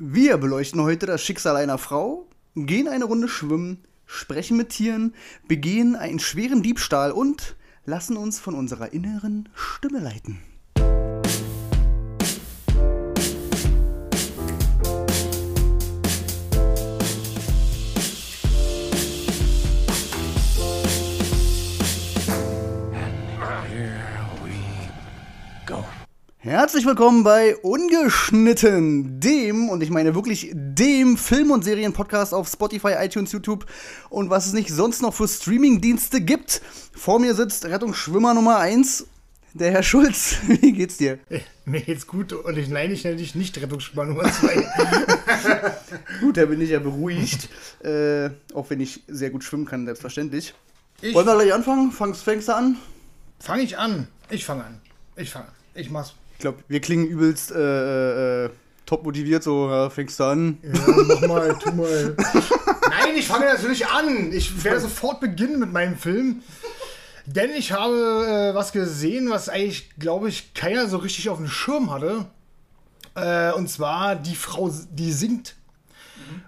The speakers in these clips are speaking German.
Wir beleuchten heute das Schicksal einer Frau, gehen eine Runde schwimmen, sprechen mit Tieren, begehen einen schweren Diebstahl und lassen uns von unserer inneren Stimme leiten. Herzlich willkommen bei Ungeschnitten, dem, und ich meine wirklich dem Film- und Serienpodcast auf Spotify, iTunes, YouTube und was es nicht sonst noch für Streamingdienste gibt. Vor mir sitzt Rettungsschwimmer Nummer 1, der Herr Schulz. Wie geht's dir? Mir geht's gut und ich, nein, ich nenne dich nicht Rettungsschwimmer Nummer 2. gut, da bin ich ja beruhigt. äh, auch wenn ich sehr gut schwimmen kann, selbstverständlich. Ich Wollen wir gleich anfangen? Fangst, fängst du an? Fang ich an. Ich fange an. Ich fange an. Ich mach's. Ich glaube, wir klingen übelst äh, äh, top motiviert, so, ja, fängst du an. Ja, mach mal, tu mal. Nein, ich fange natürlich an. Ich werde sofort beginnen mit meinem Film. Denn ich habe äh, was gesehen, was eigentlich, glaube ich, keiner so richtig auf dem Schirm hatte. Äh, und zwar die Frau, die singt.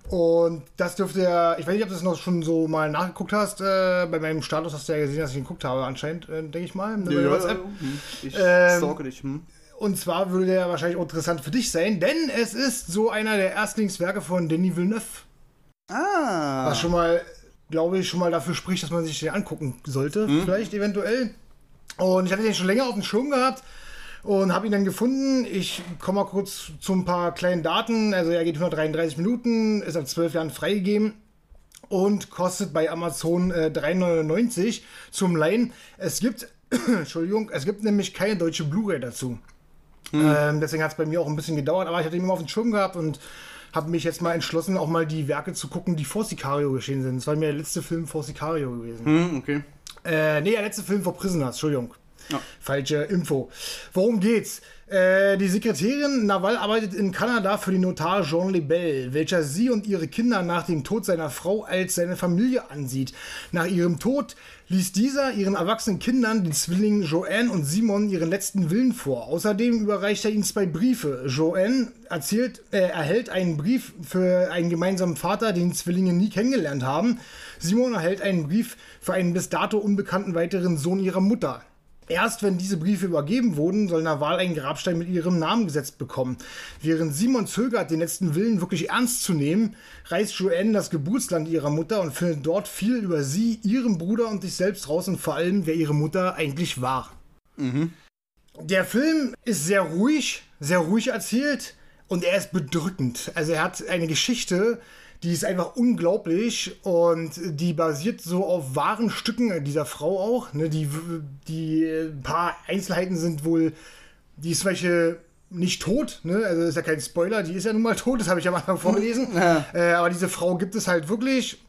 Und das dürfte ja, ich weiß nicht, ob du das noch schon so mal nachgeguckt hast. Äh, bei meinem Status hast du ja gesehen, dass ich ihn geguckt habe, anscheinend, äh, denke ich mal. Ja, ja, ja, ich ähm, stalke dich. Hm. Und zwar würde der wahrscheinlich auch interessant für dich sein, denn es ist so einer der Erstlingswerke von Denis Villeneuve. Ah. Was schon mal, glaube ich, schon mal dafür spricht, dass man sich den angucken sollte, mhm. vielleicht eventuell. Und ich hatte den schon länger auf dem Schirm gehabt und habe ihn dann gefunden. Ich komme mal kurz zu ein paar kleinen Daten. Also er geht 133 Minuten, ist ab 12 Jahren freigegeben und kostet bei Amazon äh, 3,99 zum Leihen. Es gibt, Entschuldigung, es gibt nämlich keine deutsche Blu-ray dazu. Mhm. Ähm, deswegen hat es bei mir auch ein bisschen gedauert, aber ich hatte ihn immer auf dem Schirm gehabt und habe mich jetzt mal entschlossen, auch mal die Werke zu gucken, die vor Sicario geschehen sind. Das war mir der letzte Film vor Sicario gewesen. Mhm, okay. Äh, nee, der letzte Film vor Prisoners, Entschuldigung. Ja. Falsche Info. Worum geht's? Äh, die Sekretärin Naval arbeitet in Kanada für den Notar Jean Lebel, welcher sie und ihre Kinder nach dem Tod seiner Frau als seine Familie ansieht. Nach ihrem Tod ließ dieser ihren erwachsenen Kindern, den Zwillingen Joanne und Simon, ihren letzten Willen vor. Außerdem überreicht er ihnen zwei Briefe. Joanne erzählt, äh, erhält einen Brief für einen gemeinsamen Vater, den Zwillinge nie kennengelernt haben. Simon erhält einen Brief für einen bis dato unbekannten weiteren Sohn ihrer Mutter. Erst wenn diese Briefe übergeben wurden, soll Naval einen Grabstein mit ihrem Namen gesetzt bekommen. Während Simon zögert, den letzten Willen wirklich ernst zu nehmen, reist Joanne das Geburtsland ihrer Mutter und findet dort viel über sie, ihren Bruder und sich selbst raus und vor allem, wer ihre Mutter eigentlich war. Mhm. Der Film ist sehr ruhig, sehr ruhig erzählt und er ist bedrückend. Also er hat eine Geschichte, die ist einfach unglaublich und die basiert so auf wahren Stücken dieser Frau auch. Ne? Die, die ein paar Einzelheiten sind wohl, die ist welche nicht tot, ne? also ist ja kein Spoiler, die ist ja nun mal tot, das habe ich am Anfang vorgelesen. Ja. Äh, aber diese Frau gibt es halt wirklich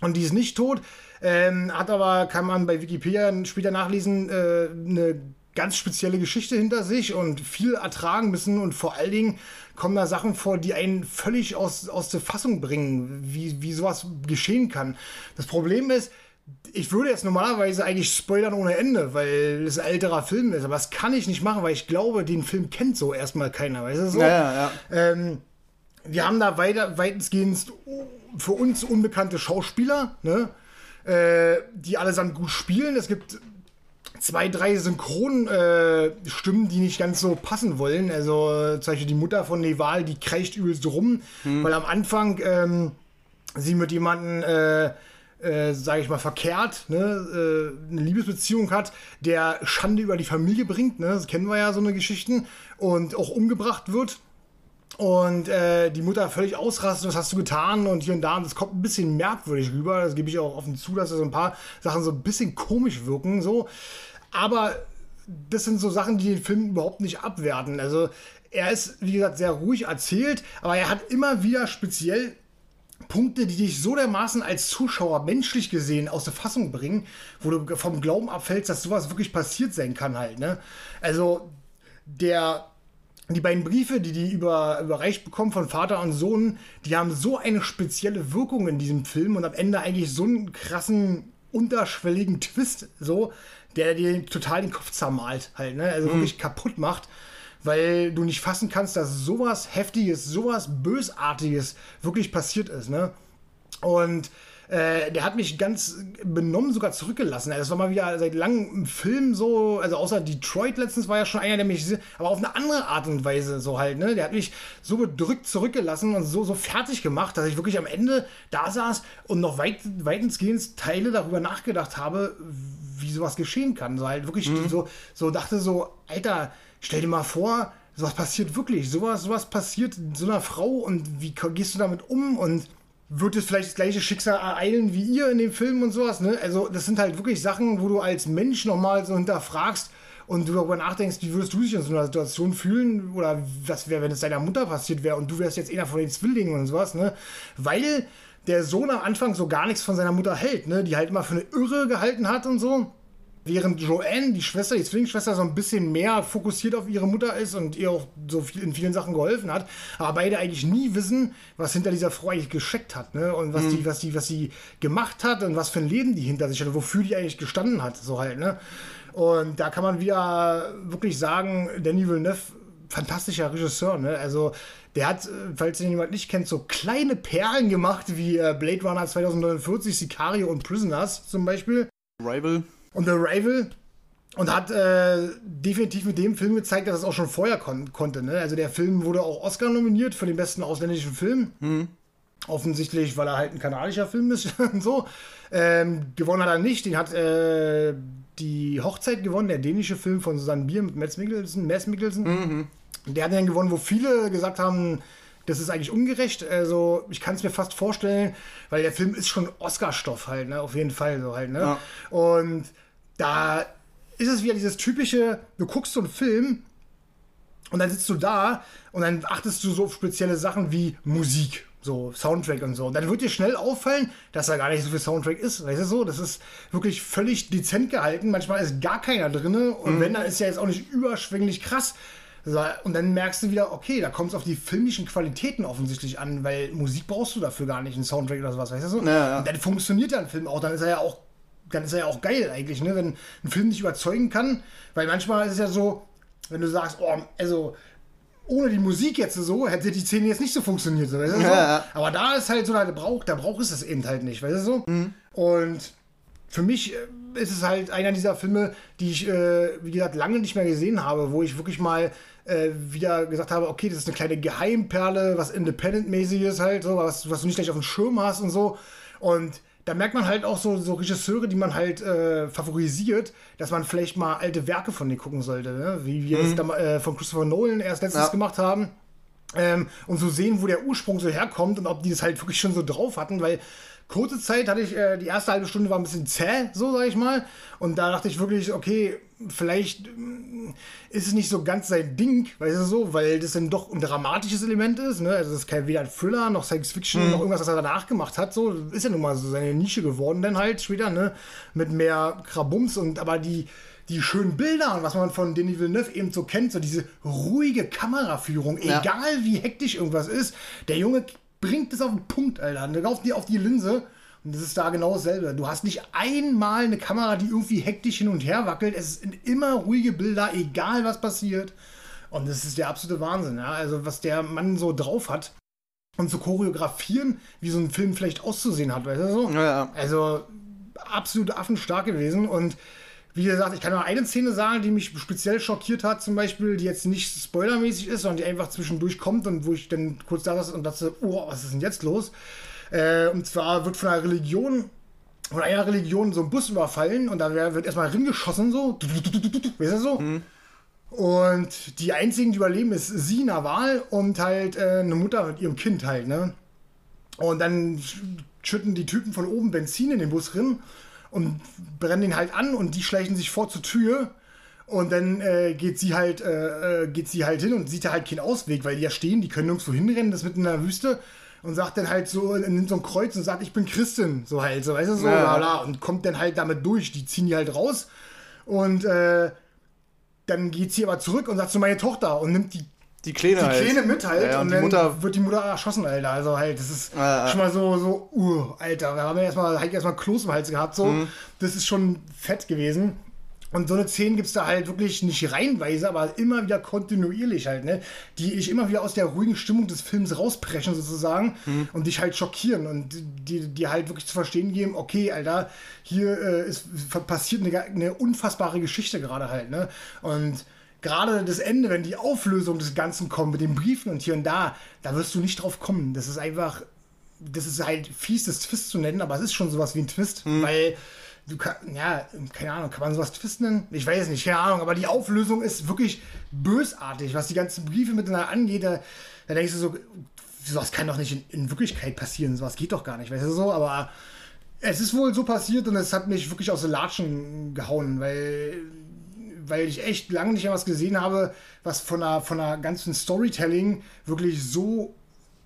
und die ist nicht tot. Ähm, hat aber, kann man bei Wikipedia später nachlesen, äh, eine ganz spezielle Geschichte hinter sich und viel ertragen müssen und vor allen Dingen kommen da Sachen vor, die einen völlig aus, aus der Fassung bringen, wie, wie sowas geschehen kann. Das Problem ist, ich würde jetzt normalerweise eigentlich spoilern ohne Ende, weil es ein älterer Film ist, aber das kann ich nicht machen, weil ich glaube, den Film kennt so erstmal keiner, weißt du so? Ja, ja, ja. Ähm, wir haben da weiter, weitestgehend für uns unbekannte Schauspieler, ne? Äh, die allesamt gut spielen. Es gibt zwei, drei Synchronstimmen, äh, die nicht ganz so passen wollen. Also äh, zum Beispiel die Mutter von Neval, die kreischt übelst rum, hm. weil am Anfang ähm, sie mit jemandem, äh, äh, sage ich mal, verkehrt, ne, äh, eine Liebesbeziehung hat, der Schande über die Familie bringt, ne, das kennen wir ja so eine Geschichten, und auch umgebracht wird. Und äh, die Mutter völlig ausrastet, was hast du getan? Und hier und da, und das kommt ein bisschen merkwürdig rüber. Das gebe ich auch offen zu, dass so ein paar Sachen so ein bisschen komisch wirken. So. Aber das sind so Sachen, die den Film überhaupt nicht abwerten. Also er ist, wie gesagt, sehr ruhig erzählt, aber er hat immer wieder speziell Punkte, die dich so dermaßen als Zuschauer menschlich gesehen aus der Fassung bringen, wo du vom Glauben abfällst, dass sowas wirklich passiert sein kann halt. Ne? Also der die beiden Briefe, die die über, überreicht bekommen von Vater und Sohn, die haben so eine spezielle Wirkung in diesem Film und am Ende eigentlich so einen krassen unterschwelligen Twist, so, der dir total den Kopf zermalt halt, ne? Also mhm. wirklich kaputt macht, weil du nicht fassen kannst, dass sowas Heftiges, sowas Bösartiges wirklich passiert ist, ne? Und äh, der hat mich ganz benommen sogar zurückgelassen. Das war mal wieder seit langem ein Film so, also außer Detroit letztens war ja schon einer, der mich, aber auf eine andere Art und Weise so halt, ne? Der hat mich so bedrückt zurückgelassen und so, so fertig gemacht, dass ich wirklich am Ende da saß und noch weit, weitensgehend Teile darüber nachgedacht habe, wie sowas geschehen kann. So halt wirklich mhm. so, so dachte so, Alter, stell dir mal vor, sowas passiert wirklich, sowas, sowas passiert so einer Frau und wie gehst du damit um und wird es vielleicht das gleiche Schicksal ereilen wie ihr in dem Film und sowas, ne? Also, das sind halt wirklich Sachen, wo du als Mensch nochmal so hinterfragst und du darüber nachdenkst, wie würdest du dich in so einer Situation fühlen oder was wäre, wenn es deiner Mutter passiert wäre und du wärst jetzt einer von den Zwillingen und sowas, ne? Weil der Sohn am Anfang so gar nichts von seiner Mutter hält, ne? Die halt immer für eine Irre gehalten hat und so. Während Joanne, die Schwester, die Zwillingsschwester, so ein bisschen mehr fokussiert auf ihre Mutter ist und ihr auch so viel, in vielen Sachen geholfen hat, aber beide eigentlich nie wissen, was hinter dieser Frau eigentlich gescheckt hat, ne? Und was mhm. die, was die, was sie gemacht hat und was für ein Leben die hinter sich hat, wofür die eigentlich gestanden hat, so halt, ne? Und da kann man wieder wirklich sagen, Danny Villeneuve, fantastischer Regisseur, ne? Also der hat, falls ihn jemand nicht kennt, so kleine Perlen gemacht wie äh, Blade Runner 2049, Sicario und Prisoners zum Beispiel. Rival und The Rival und hat äh, definitiv mit dem Film gezeigt, dass es auch schon vorher kon konnte. Ne? Also der Film wurde auch Oscar nominiert für den besten ausländischen Film. Mhm. Offensichtlich, weil er halt ein kanadischer Film ist und so. Ähm, gewonnen hat er nicht. Den hat äh, die Hochzeit gewonnen, der dänische Film von Susanne Bier mit Mads Mikkelsen. Mads Mikkelsen. Mhm. Der hat den gewonnen, wo viele gesagt haben, das ist eigentlich ungerecht. Also, ich kann es mir fast vorstellen, weil der Film ist schon Oscar-Stoff halt, ne? Auf jeden Fall so halt, ne? Ja. Und da ist es wieder dieses typische, du guckst so einen Film und dann sitzt du da und dann achtest du so auf spezielle Sachen wie Musik, so Soundtrack und so. Und dann wird dir schnell auffallen, dass da gar nicht so viel Soundtrack ist. Weißt du so? Das ist wirklich völlig dezent gehalten. Manchmal ist gar keiner drin. Und mhm. wenn, dann ist ja jetzt auch nicht überschwänglich krass. Und dann merkst du wieder, okay, da kommt es auf die filmischen Qualitäten offensichtlich an, weil Musik brauchst du dafür gar nicht, einen Soundtrack oder sowas, weißt du so? Ja, ja. Und dann funktioniert ja ein Film auch, dann ist er ja auch dann ist er ja auch geil eigentlich, ne? wenn ein Film dich überzeugen kann. Weil manchmal ist es ja so, wenn du sagst, oh, also ohne die Musik jetzt so, hätte die Szene jetzt nicht so funktioniert. So, weißt du, ja, so? Aber da ist halt so, der Brauch, der Brauch ist es eben halt nicht, weißt du so? Mhm. Und für mich äh, ist es halt einer dieser Filme, die ich, äh, wie gesagt, lange nicht mehr gesehen habe, wo ich wirklich mal äh, wieder gesagt habe, okay, das ist eine kleine Geheimperle, was Independent-mäßig ist halt, so, was, was du nicht gleich auf dem Schirm hast und so. Und da merkt man halt auch so, so Regisseure, die man halt äh, favorisiert, dass man vielleicht mal alte Werke von denen gucken sollte, ne? wie wir mhm. äh, von Christopher Nolan erst letztens ja. gemacht haben. Ähm, und so sehen, wo der Ursprung so herkommt und ob die das halt wirklich schon so drauf hatten, weil kurze Zeit hatte ich, äh, die erste halbe Stunde war ein bisschen zäh, so sag ich mal. Und da dachte ich wirklich, okay, vielleicht äh, ist es nicht so ganz sein Ding, weißt du so, weil das dann doch ein dramatisches Element ist, ne? Also das ist kein weder ein Thriller noch Science Fiction mhm. noch irgendwas, was er danach gemacht hat, so ist ja nun mal so seine Nische geworden, dann halt später, ne? Mit mehr Krabums und aber die die schönen Bilder und was man von Denis Villeneuve eben so kennt, so diese ruhige Kameraführung, ja. egal wie hektisch irgendwas ist. Der Junge bringt es auf den Punkt, Alter. Und auf die, auf die Linse. Und das ist da genau dasselbe. Du hast nicht einmal eine Kamera, die irgendwie hektisch hin und her wackelt. Es sind immer ruhige Bilder, egal was passiert. Und das ist der absolute Wahnsinn, ja. Also, was der Mann so drauf hat. Und zu choreografieren, wie so ein Film vielleicht auszusehen hat, weißt du so? Ja, ja. Also, absolut affenstark gewesen. Und wie gesagt, ich kann nur eine Szene sagen, die mich speziell schockiert hat, zum Beispiel, die jetzt nicht spoilermäßig ist, sondern die einfach zwischendurch kommt und wo ich dann kurz da saß und dachte, oh, was ist denn jetzt los? Äh, und zwar wird von einer Religion, von einer Religion so ein Bus überfallen und da wird erstmal ringeschossen, so, weißt du so? Mhm. Und die einzigen, die überleben, ist sie, Nawal und halt äh, eine Mutter mit ihrem Kind halt, ne? Und dann schütten die Typen von oben Benzin in den Bus drin und brennen ihn halt an und die schleichen sich vor zur Tür. Und dann äh, geht sie halt, äh, äh geht sie halt hin und sieht da halt keinen Ausweg, weil die ja stehen, die können nirgendwo hinrennen, das mitten in der Wüste. Und sagt dann halt so, nimmt so ein Kreuz und sagt, ich bin Christin. So halt, so weißt du, so, ja. bla, bla, und kommt dann halt damit durch. Die ziehen die halt raus. Und äh, dann geht sie aber zurück und sagt zu so, meine Tochter und nimmt die die Kleine die halt. Kleine mit halt ja, und, und dann Mutter wird die Mutter erschossen, Alter. Also halt, das ist ah, schon mal so, so, uh, Alter. Wir haben ja erstmal, halt erstmal Kloß im Hals gehabt, so. Mhm. Das ist schon fett gewesen. Und so eine Szene gibt es da halt wirklich nicht reihenweise, aber immer wieder kontinuierlich halt, ne? Die ich immer wieder aus der ruhigen Stimmung des Films rausprechen sozusagen mhm. und dich halt schockieren und die, die halt wirklich zu verstehen geben, okay, Alter, hier äh, ist passiert eine, eine unfassbare Geschichte gerade halt, ne? Und gerade das Ende, wenn die Auflösung des Ganzen kommt mit den Briefen und hier und da, da wirst du nicht drauf kommen. Das ist einfach, das ist halt fies, das Twist zu nennen, aber es ist schon sowas wie ein Twist, mhm. weil du kannst, ja, keine Ahnung, kann man sowas twisten Ich weiß nicht, keine Ahnung, aber die Auflösung ist wirklich bösartig, was die ganzen Briefe miteinander angeht. Da, da denkst du so, sowas kann doch nicht in, in, Wirklichkeit passieren, sowas geht doch gar nicht, weißt du so, aber es ist wohl so passiert und es hat mich wirklich aus den Latschen gehauen, weil, weil ich echt lange nicht mehr was gesehen habe, was von einer, von einer ganzen Storytelling wirklich so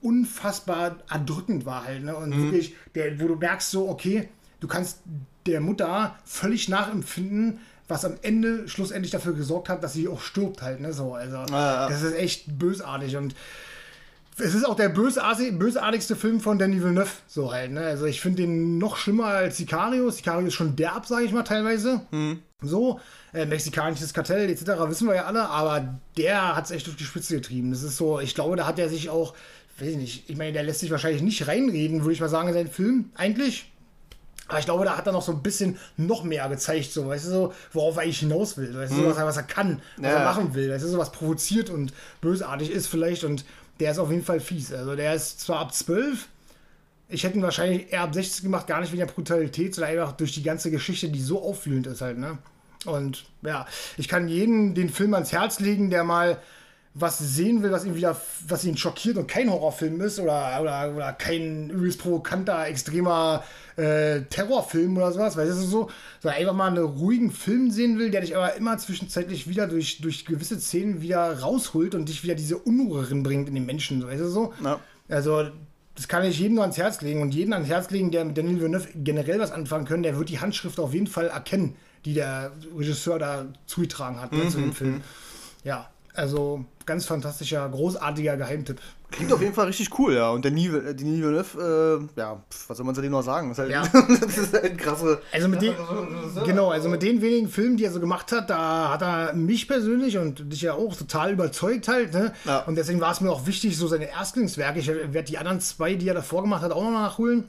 unfassbar erdrückend war halt, ne? Und mhm. wirklich, der, wo du merkst so, okay, du kannst der Mutter völlig nachempfinden, was am Ende schlussendlich dafür gesorgt hat, dass sie auch stirbt halt, ne? So, also ja. das ist echt bösartig und es ist auch der bösartig, bösartigste Film von Danny Villeneuve, so halt, ne? Also ich finde den noch schlimmer als Sicario. Sicario ist schon derb, sage ich mal, teilweise. Mhm. So, äh, mexikanisches Kartell etc. wissen wir ja alle, aber der hat es echt durch die Spitze getrieben. Das ist so, ich glaube, da hat er sich auch, weiß ich nicht, ich meine, der lässt sich wahrscheinlich nicht reinreden, würde ich mal sagen, in seinen Film, eigentlich. Aber ich glaube, da hat er noch so ein bisschen noch mehr gezeigt, so, weißt du, so, worauf er eigentlich hinaus will. Weißt du, hm. so, was, er, was er kann, was ja. er machen will. Weißt du, so was provoziert und bösartig ist vielleicht. Und der ist auf jeden Fall fies. Also der ist zwar ab 12, ich hätte ihn wahrscheinlich eher ab 16 gemacht, gar nicht wegen der Brutalität, sondern einfach durch die ganze Geschichte, die so auffühlend ist halt, ne? Und ja, ich kann jeden den Film ans Herz legen, der mal was sehen will, was ihn wieder, was ihn schockiert und kein Horrorfilm ist oder, oder, oder kein übelst provokanter, extremer äh, Terrorfilm oder sowas, weißt du, so, sondern einfach mal einen ruhigen Film sehen will, der dich aber immer zwischenzeitlich wieder durch, durch gewisse Szenen wieder rausholt und dich wieder diese Unruhe bringt in den Menschen, weißt du so? Ja. Also, das kann ich jedem nur ans Herz legen und jeden ans Herz legen, der mit Daniel Villeneuve generell was anfangen können, der wird die Handschrift auf jeden Fall erkennen, die der Regisseur da zugetragen hat ne, mhm. zu dem Film. Ja, also ganz fantastischer, großartiger Geheimtipp. Klingt auf jeden Fall richtig cool, ja. Und der Denis Villeneuve, äh, ja, was soll man zu dem noch sagen? Das ist halt, ja. das ist halt krasse. Also mit den, genau, also mit den wenigen Filmen, die er so gemacht hat, da hat er mich persönlich und dich ja auch total überzeugt halt. Ne? Ja. Und deswegen war es mir auch wichtig, so seine Erstlingswerke. Ich werde die anderen zwei, die er davor gemacht hat, auch noch nachholen.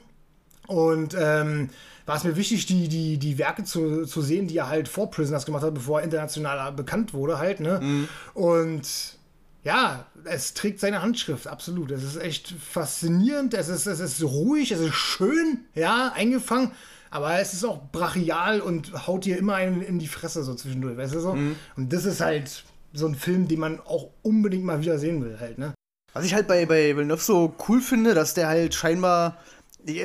Und ähm, war es mir wichtig, die, die, die Werke zu, zu sehen, die er halt vor Prisoners gemacht hat, bevor er international bekannt wurde halt, ne? Mhm. Und ja, es trägt seine Handschrift, absolut. Es ist echt faszinierend, es ist, es ist ruhig, es ist schön, ja, eingefangen, aber es ist auch brachial und haut dir immer einen in die Fresse so zwischendurch, weißt du so? Mhm. Und das ist halt so ein Film, den man auch unbedingt mal wieder sehen will, halt, ne? Was ich halt bei, bei Villeneuve so cool finde, dass der halt scheinbar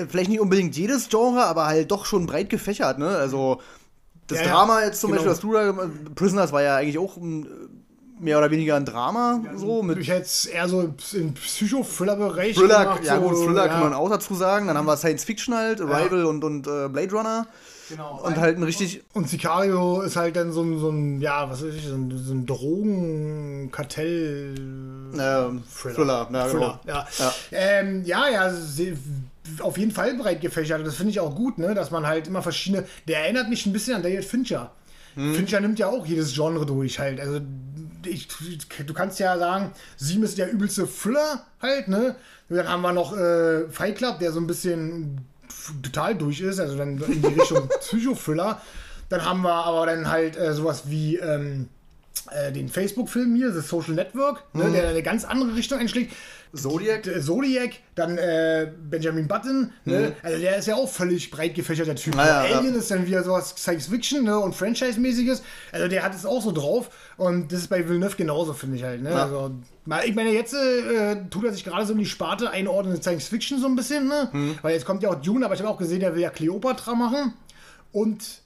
vielleicht nicht unbedingt jedes Genre, aber halt doch schon breit gefächert, ne? Also das ja, Drama jetzt zum genau. Beispiel, was du da Prisoners war ja eigentlich auch ein, mehr oder weniger ein Drama. Ja, so mit ich jetzt eher so im Psycho-Thriller-Bereich. Thriller, gemacht, ja gut, Thriller ja. kann man auch dazu sagen. Dann haben wir Science Fiction halt, Arrival und, und äh, Blade Runner. Genau. Und halt ein richtig. Und Sicario ist halt dann so ein, so ein ja, was weiß ich, so ein, so ein Drogenkartell. Ähm, Thriller. Thriller, ja, Thriller. Genau. Ja. Ja. Ähm, ja, ja, auf jeden Fall breit gefächert. Das finde ich auch gut, ne? dass man halt immer verschiedene. Der erinnert mich ein bisschen an David Fincher. Hm. Fincher nimmt ja auch jedes Genre durch halt. Also ich, du kannst ja sagen, Sieben ist der übelste Thriller halt, ne? Dann haben wir noch äh, Fight Club, der so ein bisschen total durch ist, also dann in die Richtung Psychothriller. Dann haben wir aber dann halt äh, sowas wie ähm, äh, den Facebook-Film hier, The Social Network, ne, mhm. der eine ganz andere Richtung einschlägt. Zodiac. Zodiac, dann äh, Benjamin Button, ne? Mhm. also der ist ja auch völlig breit gefächerter Typ. Ah, ja, Alien ja. ist dann wieder sowas Science Fiction ne? und Franchise-mäßiges, also der hat es auch so drauf und das ist bei Villeneuve genauso, finde ich halt. Ne? Ja. Also, ich meine, jetzt äh, tut er sich gerade so in die Sparte einordnen, Science Fiction so ein bisschen, ne? Mhm. weil jetzt kommt ja auch Dune, aber ich habe auch gesehen, der will ja Cleopatra machen und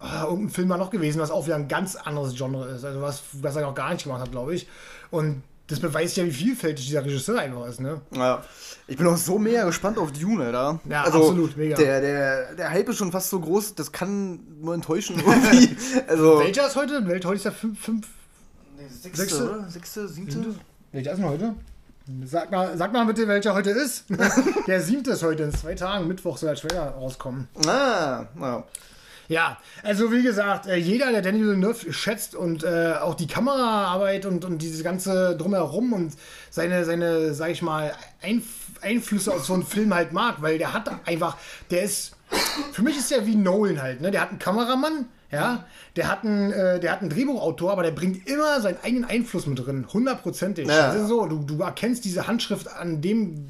ah, irgendein Film war noch gewesen, was auch wieder ein ganz anderes Genre ist, also was, was er noch gar nicht gemacht hat, glaube ich. Und das beweist ja, wie vielfältig dieser Regisseur einfach ist, ne? Ja. Ich bin auch so mega gespannt auf Dune, da. Ja, also, absolut, mega. Der, der, der Hype ist schon fast so groß, das kann nur enttäuschen also, Welcher ist heute? Heute ist der 5. Fünf, nee, sechste, sechste, sechste, siebte? Welcher ist denn heute? Sag mal, sag mal bitte, welcher heute ist. der siebte ist heute, in zwei Tagen, Mittwoch soll der Trailer rauskommen. Ah, ja. Ja, also wie gesagt, äh, jeder, der Danny Villeneuve schätzt und äh, auch die Kameraarbeit und, und dieses ganze Drumherum und seine, seine sag ich mal, Einf Einflüsse aus so einem Film halt mag, weil der hat einfach, der ist, für mich ist der wie Nolan halt, ne? Der hat einen Kameramann, ja, der hat einen, äh, der hat einen Drehbuchautor, aber der bringt immer seinen eigenen Einfluss mit drin, hundertprozentig. Ja. Das ist so, du, du erkennst diese Handschrift an dem,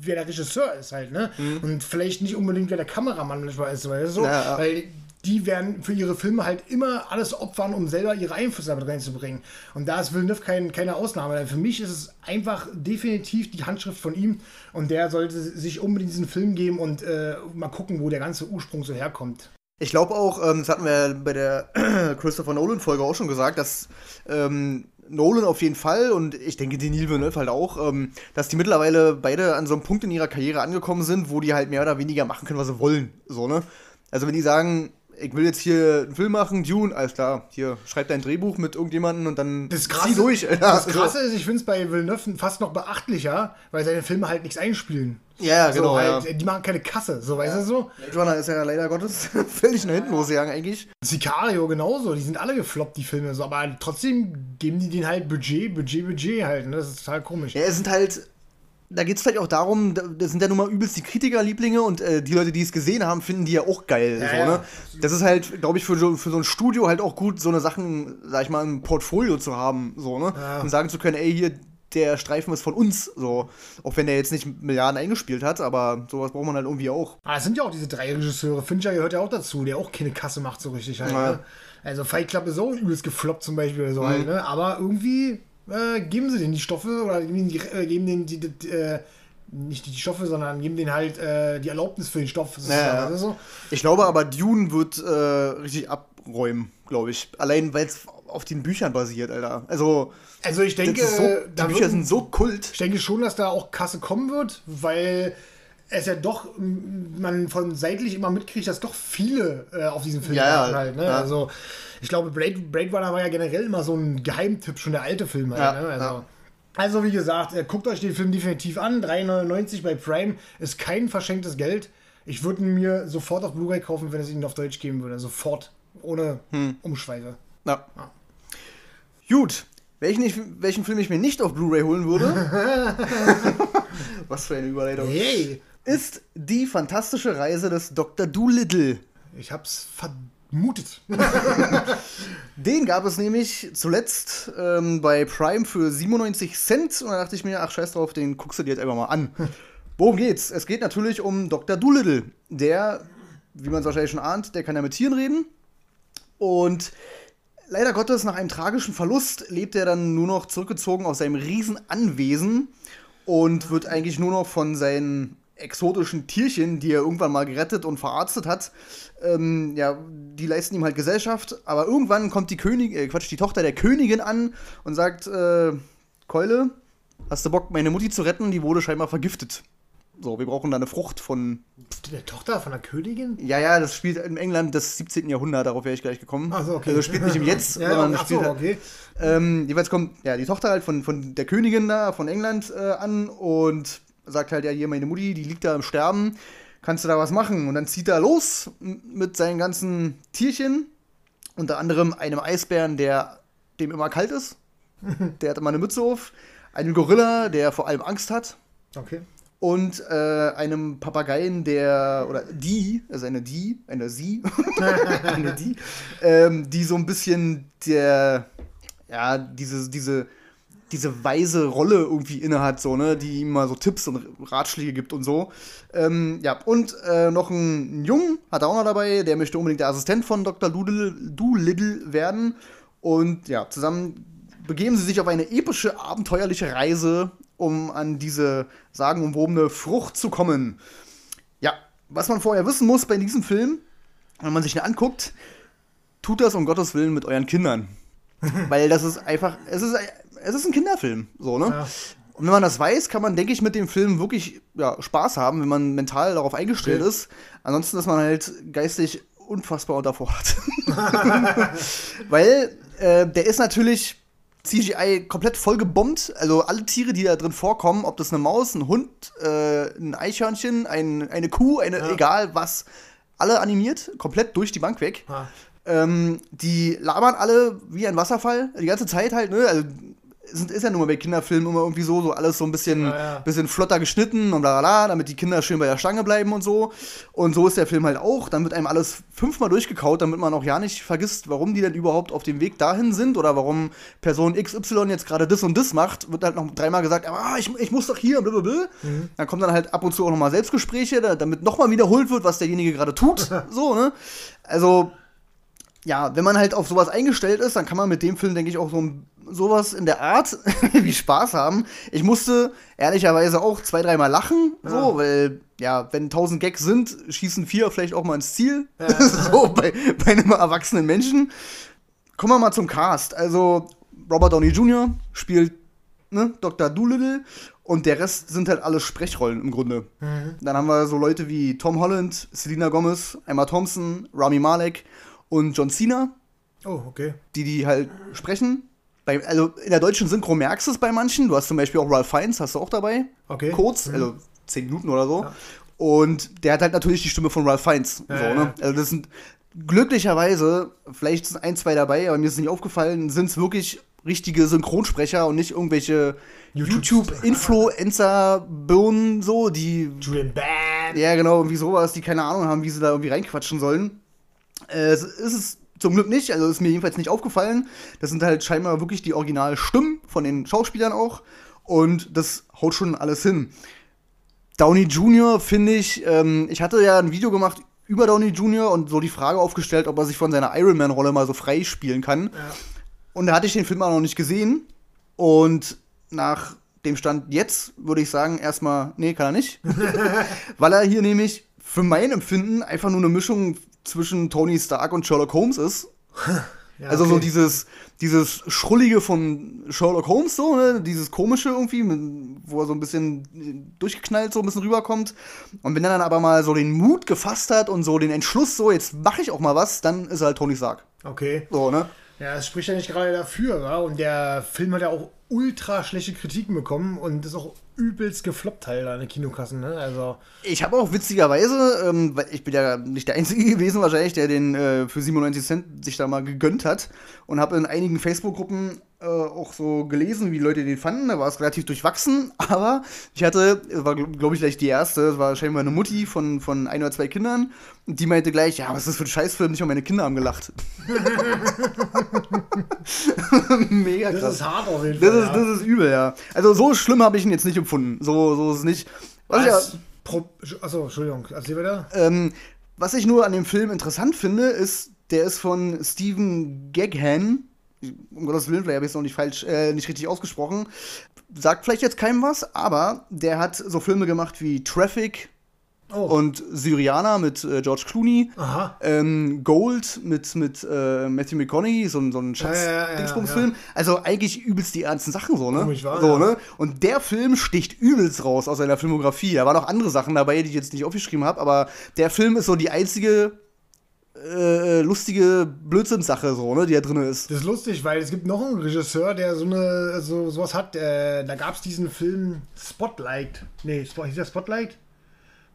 wer der Regisseur ist halt, ne? Und vielleicht nicht unbedingt wer der Kameramann manchmal ist, weil so, Ja, ja. weil die werden für ihre Filme halt immer alles opfern, um selber ihre Einflüsse damit reinzubringen. Und da ist Villeneuve kein, keine Ausnahme. Für mich ist es einfach definitiv die Handschrift von ihm und der sollte sich unbedingt diesen Film geben und äh, mal gucken, wo der ganze Ursprung so herkommt. Ich glaube auch, ähm, das hatten wir bei der Christopher Nolan-Folge auch schon gesagt, dass ähm, Nolan auf jeden Fall und ich denke Denis Villeneuve halt auch, ähm, dass die mittlerweile beide an so einem Punkt in ihrer Karriere angekommen sind, wo die halt mehr oder weniger machen können, was sie wollen. So, ne? Also wenn die sagen, ich will jetzt hier einen Film machen, Dune, alles klar, hier, schreib dein Drehbuch mit irgendjemandem und dann Das zieh Krasse, durch. das Krasse ist, ich finde es bei Villeneuve fast noch beachtlicher, weil seine Filme halt nichts einspielen. Ja, genau, So, halt, ja. Die machen keine Kasse, so weißt du so. Blade Runner ist ja leider Gottes völlig nach hinten losgegangen eigentlich. Sicario genauso, die sind alle gefloppt, die Filme, so, aber trotzdem geben die denen halt Budget, Budget, Budget halt. Ne? Das ist total komisch. Ja, es sind halt, da geht es vielleicht auch darum, da- das sind ja nun mal übelst die Kritikerlieblinge und äh, die Leute, die es gesehen haben, finden die ja auch geil. Ja, so, ja. Ne? Das ist halt, glaube ich, für so, für so ein Studio halt auch gut, so eine Sachen, sag ich mal, im Portfolio zu haben, so, ne? Ja. Und sagen zu können, ey, hier, der Streifen ist von uns, so. Auch wenn der jetzt nicht Milliarden eingespielt hat, aber sowas braucht man halt irgendwie auch. Ah, es sind ja auch diese drei Regisseure. Fincher gehört ja auch dazu, der auch keine Kasse macht so richtig halt. Ne? Also Fight Club ist auch übelst gefloppt zum Beispiel so Mhm. halt, ne? Aber irgendwie äh, geben sie denen die Stoffe oder geben denen, die, äh, geben denen die, die äh, nicht die Stoffe, sondern geben denen halt die Erlaubnis für den Stoff. Ja, ja, ist so. Ich glaube aber, Dune wird richtig abräumen, glaube ich. Allein, weil es auf den Büchern basiert, Alter. Also, Also ich denke, so, die Bücher sind so kult. Ich denke schon, dass da auch Kasse kommen wird, weil es ja doch man von seitlich immer mitkriegt, dass doch viele äh, auf diesen Film Ja, ja, warten halt. Ne? ja. Also ich glaube, Blade, Blade Runner war ja generell immer so ein Geheimtipp, schon der alte Film halt. Ja, ne? also, ja. also wie gesagt, äh, guckt euch den Film definitiv an. 3,99 bei Prime ist kein verschenktes Geld. Ich würde ihn mir sofort auf Blu-ray kaufen, wenn es ihn auf Deutsch geben würde. Sofort. Ohne Hm. Umschweife. Ja. Gut. Welchen, ich, welchen Film ich mir nicht auf Blu-ray holen würde, was für eine Überleitung, Hey! Ist die fantastische Reise des Dr. Doolittle. Ich hab's vermutet. Den gab es nämlich zuletzt ähm, bei Prime für 97 Cent. Und da dachte ich mir, ach scheiß drauf, den guckst du dir jetzt einfach mal an. Worum geht's? Es geht natürlich um Dr. Doolittle. Der, wie man es wahrscheinlich schon ahnt, der kann ja mit Tieren reden. Und leider Gottes, nach einem tragischen Verlust lebt er dann nur noch zurückgezogen aus seinem Riesenanwesen und wird eigentlich nur noch von seinen exotischen Tierchen, die er irgendwann mal gerettet und verarztet hat, ähm, ja, die leisten ihm halt Gesellschaft. Aber irgendwann kommt die König, äh, Quatsch, die Tochter der Königin an und sagt, äh, Keule, hast du Bock, meine Mutti zu retten? Die wurde scheinbar vergiftet. So, wir brauchen da eine Frucht von. Der Tochter von der Königin? Ja, ja, das spielt in England des 17. Jahrhunderts, darauf wäre ich gleich gekommen. Ach so, okay. Also spielt nicht im Jetzt, Ja, sondern ach so, spielt halt, okay. ähm, jeweils kommt ja die Tochter halt von, von der Königin da, von England äh, an und sagt halt, ja, hier meine Mutti, die liegt da im Sterben, kannst du da was machen? Und dann zieht er los mit seinen ganzen Tierchen, unter anderem einem Eisbären, der dem immer kalt ist. Der hat immer eine Mütze auf. Einem Gorilla, der vor allem Angst hat. Okay. Und äh, einem Papageien, der, oder die, also eine die, eine sie, eine die, ähm, die so ein bisschen der, ja, diese, diese, diese weise Rolle irgendwie innehat, so, ne, die ihm mal so Tipps und Ratschläge gibt und so. Ähm, ja, und äh, noch ein Jungen hat er auch noch dabei, der möchte unbedingt der Assistent von Dr. Doolittle, Doolittle werden. Und ja, zusammen begeben sie sich auf eine epische, abenteuerliche Reise, um an diese sagenumwobene Frucht zu kommen. Ja, was man vorher wissen muss bei diesem Film, wenn man sich ihn anguckt, tut das um Gottes Willen mit euren Kindern. Weil das ist einfach, es ist, es ist ein Kinderfilm, so, ne? Ja. Und wenn man das weiß, kann man, denke ich, mit dem Film wirklich ja, Spaß haben, wenn man mental darauf eingestellt Okay. ist. Ansonsten ist man halt geistig unfassbar unterfordert. Weil äh, der ist natürlich CGI komplett voll gebombt. Also alle Tiere, die da drin vorkommen, ob das eine Maus, ein Hund, äh, ein Eichhörnchen, ein, eine Kuh, eine, Ja. egal was, alle animiert, komplett durch die Bank weg. Ähm, die labern alle wie ein Wasserfall, die ganze Zeit halt, ne? Also, sind, ist ja nun mal bei Kinderfilmen immer irgendwie so, so alles so ein bisschen, Ja, ja. bisschen flotter geschnitten und bla bla bla, damit die Kinder schön bei der Stange bleiben und so. Und so ist der Film halt auch. Dann wird einem alles fünfmal durchgekaut, damit man auch ja nicht vergisst, warum die denn überhaupt auf dem Weg dahin sind oder warum Person XY jetzt gerade das und das macht. Wird halt noch dreimal gesagt, ah, ich, ich muss doch hier, blablabla. Dann kommen dann halt ab und zu auch nochmal Selbstgespräche, da, damit nochmal wiederholt wird, was derjenige gerade tut. so, ne? Also, ja, wenn man halt auf sowas eingestellt ist, dann kann man mit dem Film, denke ich, auch so ein- sowas in der Art wie Spaß haben. Ich musste ehrlicherweise auch zwei, dreimal lachen, so, weil, ja, wenn tausend Gags sind, schießen vier vielleicht auch mal ins Ziel. so, bei, bei einem erwachsenen Menschen. Kommen wir mal zum Cast. Also, Robert Downey Jr. spielt ne, Dr. Doolittle und der Rest sind halt alle Sprechrollen im Grunde. Dann haben wir so Leute wie Tom Holland, Selena Gomez, Emma Thompson, Rami Malek und John Cena, Oh, okay. die die halt sprechen. Bei, also in der deutschen Synchro merkst du es bei manchen. Du hast zum Beispiel auch Ralph Fiennes, hast du auch dabei. Okay. Kurz, Mhm. also zehn Minuten oder so. Ja. Und der hat halt natürlich die Stimme von Ralph Fiennes. Ja, so, ne? Also das sind glücklicherweise, vielleicht sind ein, zwei dabei, aber mir ist nicht aufgefallen, sind es wirklich richtige Synchronsprecher und nicht irgendwelche YouTube- YouTube-Influencer-Birnen so, die Julian Bam. ja, genau, irgendwie sowas, die keine Ahnung haben, wie sie da irgendwie reinquatschen sollen. Äh, es ist es zum Glück nicht, also ist mir jedenfalls nicht aufgefallen. Das sind halt scheinbar wirklich die Originalstimmen von den Schauspielern auch. Und das haut schon alles hin. Downey Jr. finde ich, ähm, ich hatte ja ein Video gemacht über Downey Jr. und so die Frage aufgestellt, ob er sich von seiner Iron Man-Rolle mal so frei spielen kann. Ja. Und da hatte ich den Film auch noch nicht gesehen. Und nach dem Stand jetzt würde ich sagen, erstmal, nee, kann er nicht. Weil er hier nämlich für mein Empfinden einfach nur eine Mischung zwischen Tony Stark und Sherlock Holmes ist. Ja, also so okay. dieses, dieses Schrullige von Sherlock Holmes, so, ne? dieses Komische irgendwie, wo er so ein bisschen durchgeknallt so ein bisschen rüberkommt. Und wenn er dann aber mal so den Mut gefasst hat und so den Entschluss, so, jetzt mache ich auch mal was, dann ist er halt Tony Stark. Okay. So, ne? Ja, es spricht ja nicht gerade dafür, wa? Und der Film hat ja auch ultra schlechte Kritiken bekommen und ist auch übelst gefloppt halt an den Kinokassen, ne? Also. Ich habe auch witzigerweise, ähm, weil ich bin ja nicht der Einzige gewesen wahrscheinlich, der den äh, für 97 Cent sich da mal gegönnt hat und habe in einigen Facebook-Gruppen äh, auch so gelesen, wie Leute den fanden. Da war es relativ durchwachsen, aber ich hatte, es war glaube ich gleich die erste, es war scheinbar eine Mutti von, von ein oder zwei Kindern und die meinte gleich, ja, was ist das für ein Scheißfilm, nicht mal meine Kinder haben gelacht. Mega krass. Das ist hart auf jeden Fall. Das ist, das ist übel, ja. Also so schlimm habe ich ihn jetzt nicht empfunden. So, so ist es nicht. Was, ich ja? Pro Achso, Entschuldigung, erzähl weiter. ähm, was ich nur an dem Film interessant finde, ist, der ist von Stephen Gaghan. Um Gottes Willen, vielleicht habe ich es noch nicht falsch, äh, nicht richtig ausgesprochen. Sagt vielleicht jetzt keinem was, aber der hat so Filme gemacht wie Traffic Oh. und Syriana mit äh, George Clooney. Ähm, Gold mit, mit äh, Matthew McConaughey, so, ein- so ein Ja, ja, ja, Schatz-Dingsbums-Film. Also eigentlich übelst die ernsten Sachen so, ne? Komisch, wa? so, Ja. ne? Und der Film sticht übelst raus aus seiner Filmografie. Da waren noch andere Sachen dabei, die ich jetzt nicht aufgeschrieben habe, aber der Film ist so die einzige äh, lustige Blödsinnssache, so, ne, die da drin ist. Das ist lustig, weil es gibt noch einen Regisseur, der so eine so sowas hat. Äh, da gab es diesen Film Spotlight. Nee, hieß der Spotlight?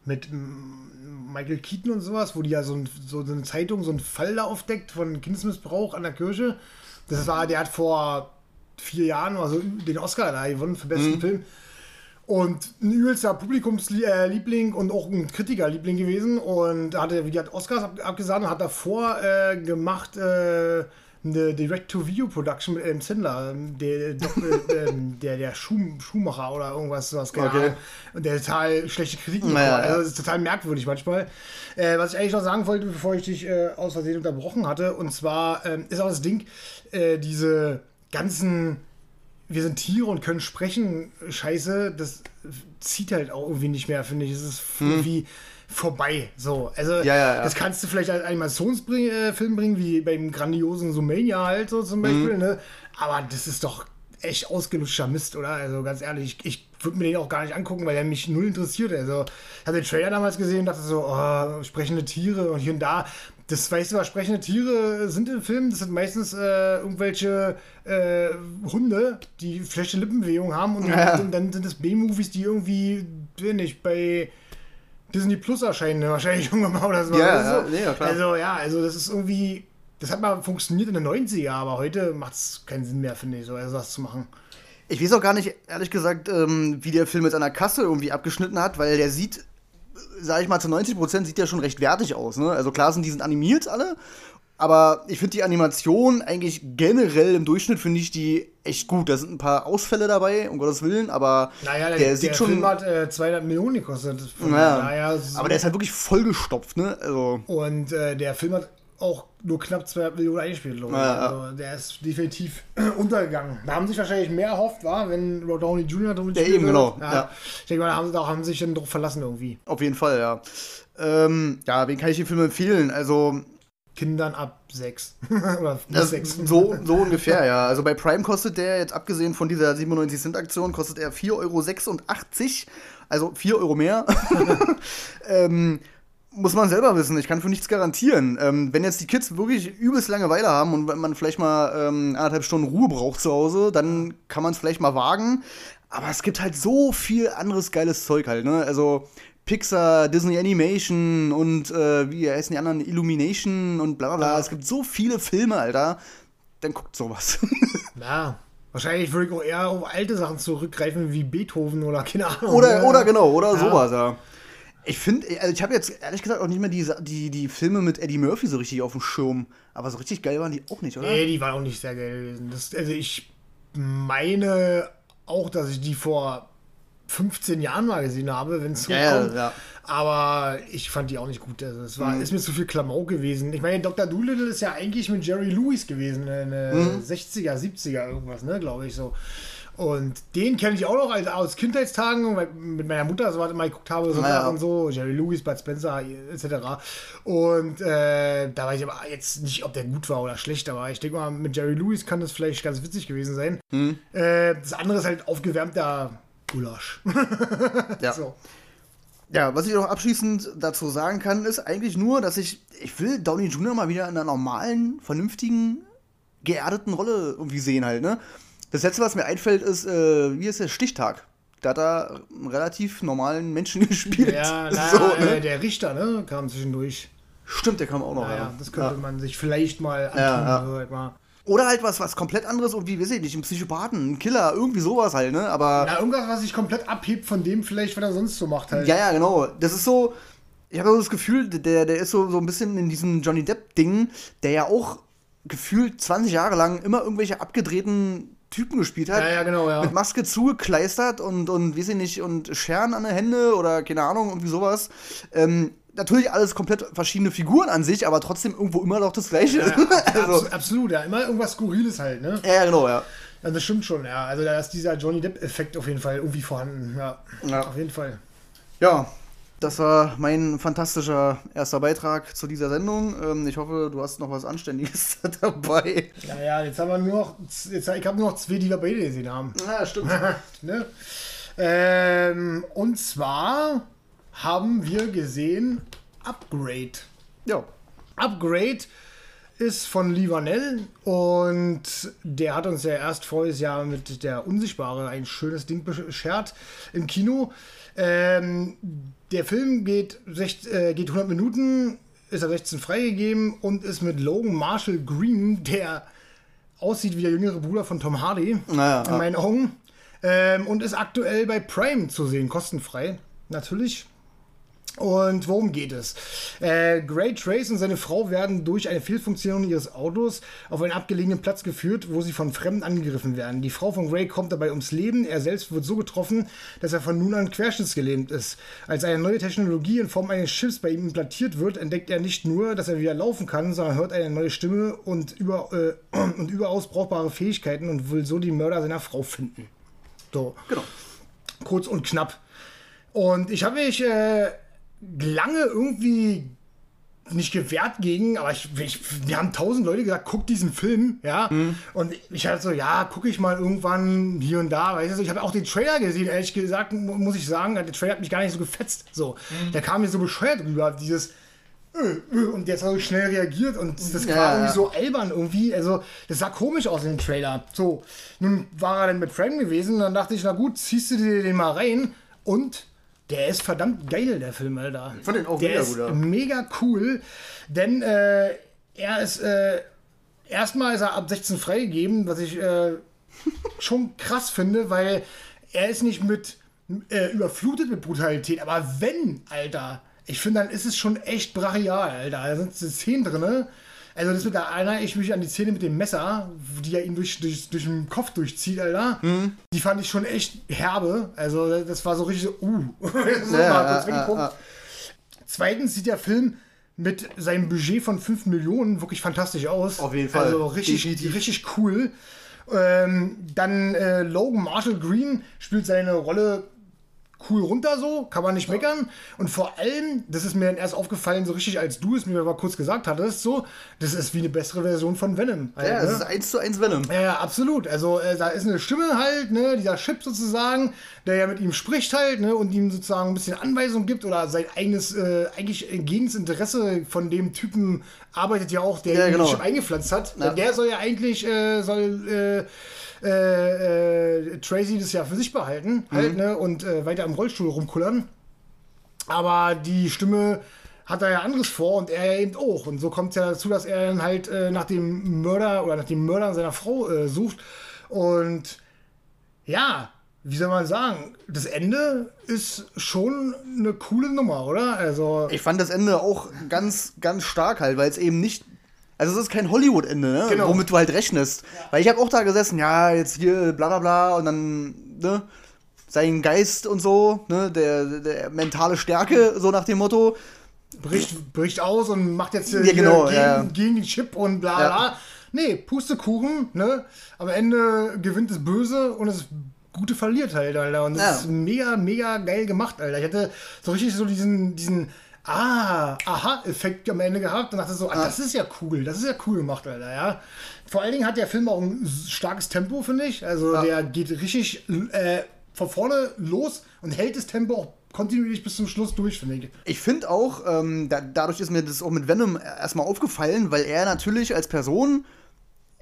Mit mm, Michael Keaton und sowas, wo die ja so, ein, so eine Zeitung so einen Fall da aufdeckt von Kindesmissbrauch an der Kirche. Das war, der hat vor vier Jahren oder so den Oscar da gewonnen für besten Film. Und ein übelster Publikumsliebling und auch ein Kritikerliebling gewesen. Und hatte, wie gesagt, Oscars ab, abgesagt und hat davor äh, gemacht äh, eine Direct-to-Video-Production mit Adam Sandler, der, doch, äh, ähm, der, der Schuh, Schuhmacher oder irgendwas, sowas, keine Okay. Und der total schlechte Kritiken Naja. Also das ist total merkwürdig manchmal. Äh, was ich eigentlich noch sagen wollte, bevor ich dich äh, aus Versehen unterbrochen hatte, und zwar ähm, ist auch das Ding, äh, diese ganzen wir sind Tiere und können sprechen, Scheiße, das zieht halt auch irgendwie nicht mehr, finde ich. Es ist irgendwie vorbei. So, also Hm. Ja, ja, ja. das kannst du vielleicht als Animationsfilm bringen, wie beim grandiosen Sumania halt so zum Beispiel, Hm. ne? Aber das ist doch echt ausgelutschter Mist, oder? Also ganz ehrlich, ich, ich würde mir den auch gar nicht angucken, weil der mich null interessiert. Also ich habe den Trailer damals gesehen und dachte so, oh, sprechende Tiere und hier und da. Das weißt du was, sprechende Tiere sind im Film, das sind meistens äh, irgendwelche äh, Hunde, die schlechte Lippenbewegung haben und, Ja. und dann sind es B-Movies, die irgendwie, weiß nicht, bei Disney Plus erscheinen, ne? wahrscheinlich irgendwann mal oder so. Ja, also, ja, ja, klar. Also ja, also das ist irgendwie, das hat mal funktioniert in den 90er, aber heute macht es keinen Sinn mehr, finde ich, so also das zu machen. Ich weiß auch gar nicht, ehrlich gesagt, ähm, wie der Film mit seiner Kasse irgendwie abgeschnitten hat, weil der sieht, sag ich mal, zu 90 Prozent sieht der schon recht wertig aus. Ne? Also klar sind die sind animiert alle, aber ich finde die Animation eigentlich generell im Durchschnitt finde ich die echt gut. Da sind ein paar Ausfälle dabei, um Gottes Willen, aber Naja, der, der, der sieht schon. Film hat äh, 200 Millionen gekostet. Von ja, daher so- aber der ist halt wirklich vollgestopft, ne? Also. Und äh, der Film hat auch nur knapp 200 Millionen eingespielt, ich. Ja. Also der ist definitiv untergegangen. Da haben sich wahrscheinlich mehr erhofft, war, wenn Robert Downey Jr. drin Ja, eben, genau. Ja. Ja. Ich denke mal, da haben, da haben sie sich dann drauf verlassen irgendwie. Auf jeden Fall, ja. Ähm, ja, wen kann ich den Film empfehlen? Also, Kindern ab 6. Oder das, 6. so, so ungefähr, ja. Also bei Prime kostet der, jetzt abgesehen von dieser 97 Cent Aktion, kostet er 4,86 Euro. Also 4 Euro mehr. ähm, muss man selber wissen. Ich kann für nichts garantieren. Ähm, wenn jetzt die Kids wirklich übelst Langeweile haben und wenn man vielleicht mal ähm, anderthalb Stunden Ruhe braucht zu Hause, dann kann man es vielleicht mal wagen. Aber es gibt halt so viel anderes geiles Zeug halt, ne? Also Pixar, Disney Animation und äh, wie heißen die anderen? Illumination und bla bla bla. Es gibt so viele Filme, Alter. Dann guckt sowas. Ja. Wahrscheinlich würde ich auch eher auf alte Sachen zurückgreifen, wie Beethoven oder keine Ahnung. Oder, ne? oder genau, oder Ja. sowas, ja. Ich finde, also ich habe jetzt ehrlich gesagt auch nicht mehr die, die, die Filme mit Eddie Murphy so richtig auf dem Schirm. Aber so richtig geil waren die auch nicht, oder? Nee, die waren auch nicht sehr geil gewesen. Das, also ich meine auch, dass ich die vor 15 Jahren mal gesehen habe, wenn es Ja, ja, ja. Aber ich fand die auch nicht gut. Also es war, Mhm. ist mir zu viel Klamauk gewesen. Ich meine, Dr. Doolittle ist ja eigentlich mit Jerry Lewis gewesen, in den Mhm. 60er, 70er irgendwas, ne, glaube ich so. Und den kenne ich auch noch als, aus Kindheitstagen, weil mit meiner Mutter so was immer geguckt habe, so Ja, ja. und so, Jerry Lewis, Bud Spencer, etc. Und äh, da weiß ich aber jetzt nicht, ob der gut war oder schlecht, aber ich denke mal, mit Jerry Lewis kann das vielleicht ganz witzig gewesen sein. Mhm. Äh, das andere ist halt aufgewärmter Gulasch. Ja. so. ja, was ich noch abschließend dazu sagen kann, ist eigentlich nur, dass ich, ich will Downey Jr. mal wieder in einer normalen, vernünftigen, geerdeten Rolle irgendwie sehen halt, ne? Das letzte, was mir einfällt, ist, äh, wie ist der Stichtag? Da hat er einen relativ normalen Menschen gespielt. Ja, na, so, äh, ne? der Richter, ne, kam zwischendurch. Stimmt, der kam auch noch. Naja, ja. das könnte ja. man sich vielleicht mal antun. Ja, ja. halt mal. Oder halt was, was komplett anderes und wie weiß ich nicht, ein Psychopathen, ein Killer, irgendwie sowas halt, ne? Aber. Na, irgendwas, was sich komplett abhebt von dem vielleicht, was er sonst so macht halt. Ja, ja, genau. Das ist so. Ich habe so das Gefühl, der, der ist so, so ein bisschen in diesem Johnny Depp-Ding, der ja auch gefühlt 20 Jahre lang immer irgendwelche abgedrehten Typen gespielt hat. Ja, ja, genau, ja. Mit Maske zugekleistert und, und weiß ich nicht, und Scheren an den Hände oder keine Ahnung, irgendwie sowas. Ähm, natürlich alles komplett verschiedene Figuren an sich, aber trotzdem irgendwo immer noch das Gleiche. Ja, also, abs absolut, ja. Immer irgendwas Skurriles halt, ne? ja, genau, ja. Ja, das stimmt schon, ja. Also da ist dieser Johnny Depp-Effekt auf jeden Fall irgendwie vorhanden. Ja, Ja. auf jeden Fall. Ja, das war mein fantastischer erster Beitrag zu dieser Sendung. Ähm, ich hoffe, du hast noch was Anständiges dabei. Ja, ja, jetzt haben wir nur noch, jetzt, ich habe nur noch zwei, die wir beide gesehen haben. Ja, stimmt. ne? ähm, und zwar haben wir gesehen Upgrade. ja. Upgrade ist von Lee Vanell und der hat uns ja erst voriges Jahr mit der Unsichtbare ein schönes Ding beschert im Kino. Ähm, der Film geht, sech, äh, geht 100 Minuten, ist ab 16 freigegeben und ist mit Logan Marshall Green, der aussieht wie der jüngere Bruder von Tom Hardy, Naja, in meinen Augen. Ähm, und ist aktuell bei Prime zu sehen, kostenfrei, natürlich. Und worum geht es? Äh, Gray Trace und seine Frau werden durch eine Fehlfunktion ihres Autos auf einen abgelegenen Platz geführt, wo sie von Fremden angegriffen werden. Die Frau von Gray kommt dabei ums Leben. Er selbst wird so getroffen, dass er von nun an querschnittsgelähmt ist. Als eine neue Technologie in Form eines Chips bei ihm implantiert wird, entdeckt er nicht nur, dass er wieder laufen kann, sondern hört eine neue Stimme und, über, äh, und überaus brauchbare Fähigkeiten und will so die Mörder seiner Frau finden. So Genau. kurz und knapp. Und ich habe mich äh, lange irgendwie nicht gewehrt gegen, aber ich, ich, wir haben tausend Leute gesagt, guck diesen Film, ja. Und ich hatte so, ja, gucke ich mal irgendwann hier und da, weißt du, ich habe auch den Trailer gesehen, ehrlich gesagt, mu- muss ich sagen, der Trailer hat mich gar nicht so gefetzt, so. Der kam mir so bescheuert rüber, dieses äh, äh, und der hat so schnell reagiert und das Ja, war irgendwie ja. so albern irgendwie, also das sah komisch aus in dem Trailer. So, nun war er dann mit Prime gewesen und dann dachte ich, na gut, ziehst du dir den mal rein und der ist verdammt geil, der Film, Alter. Ich fand den auch der mega ist gut, ja. mega cool, denn äh, er ist, äh, erstmal ist er ab 16 freigegeben, was ich äh, schon krass finde, weil er ist nicht mit äh, überflutet mit Brutalität, aber wenn, Alter, ich finde, dann ist es schon echt brachial, Alter. Da sind Szenen drin. Also das mit der erinnere ich mich an die Szene mit dem Messer, die er ihm durch, durch, durch den Kopf durchzieht, Alter. Mhm. Die fand ich schon echt herbe. Also das war so richtig so, uh. so Ja, weggeguckt. äh, äh. Zweitens sieht der Film mit seinem Budget von 5 Millionen wirklich fantastisch aus. Auf jeden Fall. Also richtig, Definitiv. richtig cool. Ähm, dann äh, Logan Marshall Green spielt seine Rolle cool runter so, kann man nicht meckern. Und vor allem, das ist mir dann erst aufgefallen, so richtig, als du es mir mal kurz gesagt hattest, so, das ist wie eine bessere Version von Venom. halt, Ja, ne? das ist eins zu eins Venom. Ja, ja, absolut. Also äh, da ist eine Stimme halt, ne, dieser Chip sozusagen, der ja mit ihm spricht halt, ne, und ihm sozusagen ein bisschen Anweisung gibt oder sein eigenes, äh, eigentlich entgegen das Interesse von dem Typen arbeitet ja auch, der Ja, genau. den Chip eingepflanzt hat. Ja. Der soll ja eigentlich, äh, soll, äh, äh, Tracy das ja für sich behalten, halt, Mhm. ne, und äh, weiter im Rollstuhl rumkullern. Aber die Stimme hat er ja anderes vor und er eben auch. Und so kommt es ja dazu, dass er dann halt äh, nach dem Mörder oder nach dem Mörder seiner Frau äh, sucht. Und ja, wie soll man sagen, das Ende ist schon eine coole Nummer, oder? Also, Ich fand das Ende auch ganz, ganz stark halt, weil es eben nicht. Also es ist kein Hollywood-Ende, ne? Genau. womit du halt rechnest. Weil ich habe auch da gesessen, ja, jetzt hier bla bla bla und dann, ne, sein Geist und so, ne, der, der mentale Stärke, so nach dem Motto. bricht, bricht aus und macht jetzt Ja, hier genau, gegen, ja, ja. gegen den Chip und bla Ja. bla. Nee, Pustekuchen, ne? Am Ende gewinnt das Böse und das Gute verliert halt, Alter. Und das Ja. ist mega, mega geil gemacht, Alter. Ich hatte so richtig so diesen, diesen Ah, Aha-Effekt am Ende gehabt und dachte so, ah, das ist ja cool, das ist ja cool gemacht, Alter, ja. Vor allen Dingen hat der Film auch ein starkes Tempo, finde ich. Also Ja. der geht richtig äh, von vorne los und hält das Tempo auch kontinuierlich bis zum Schluss durch, finde ich. Ich finde auch, ähm, da, dadurch ist mir das auch mit Venom erstmal aufgefallen, weil er natürlich als Person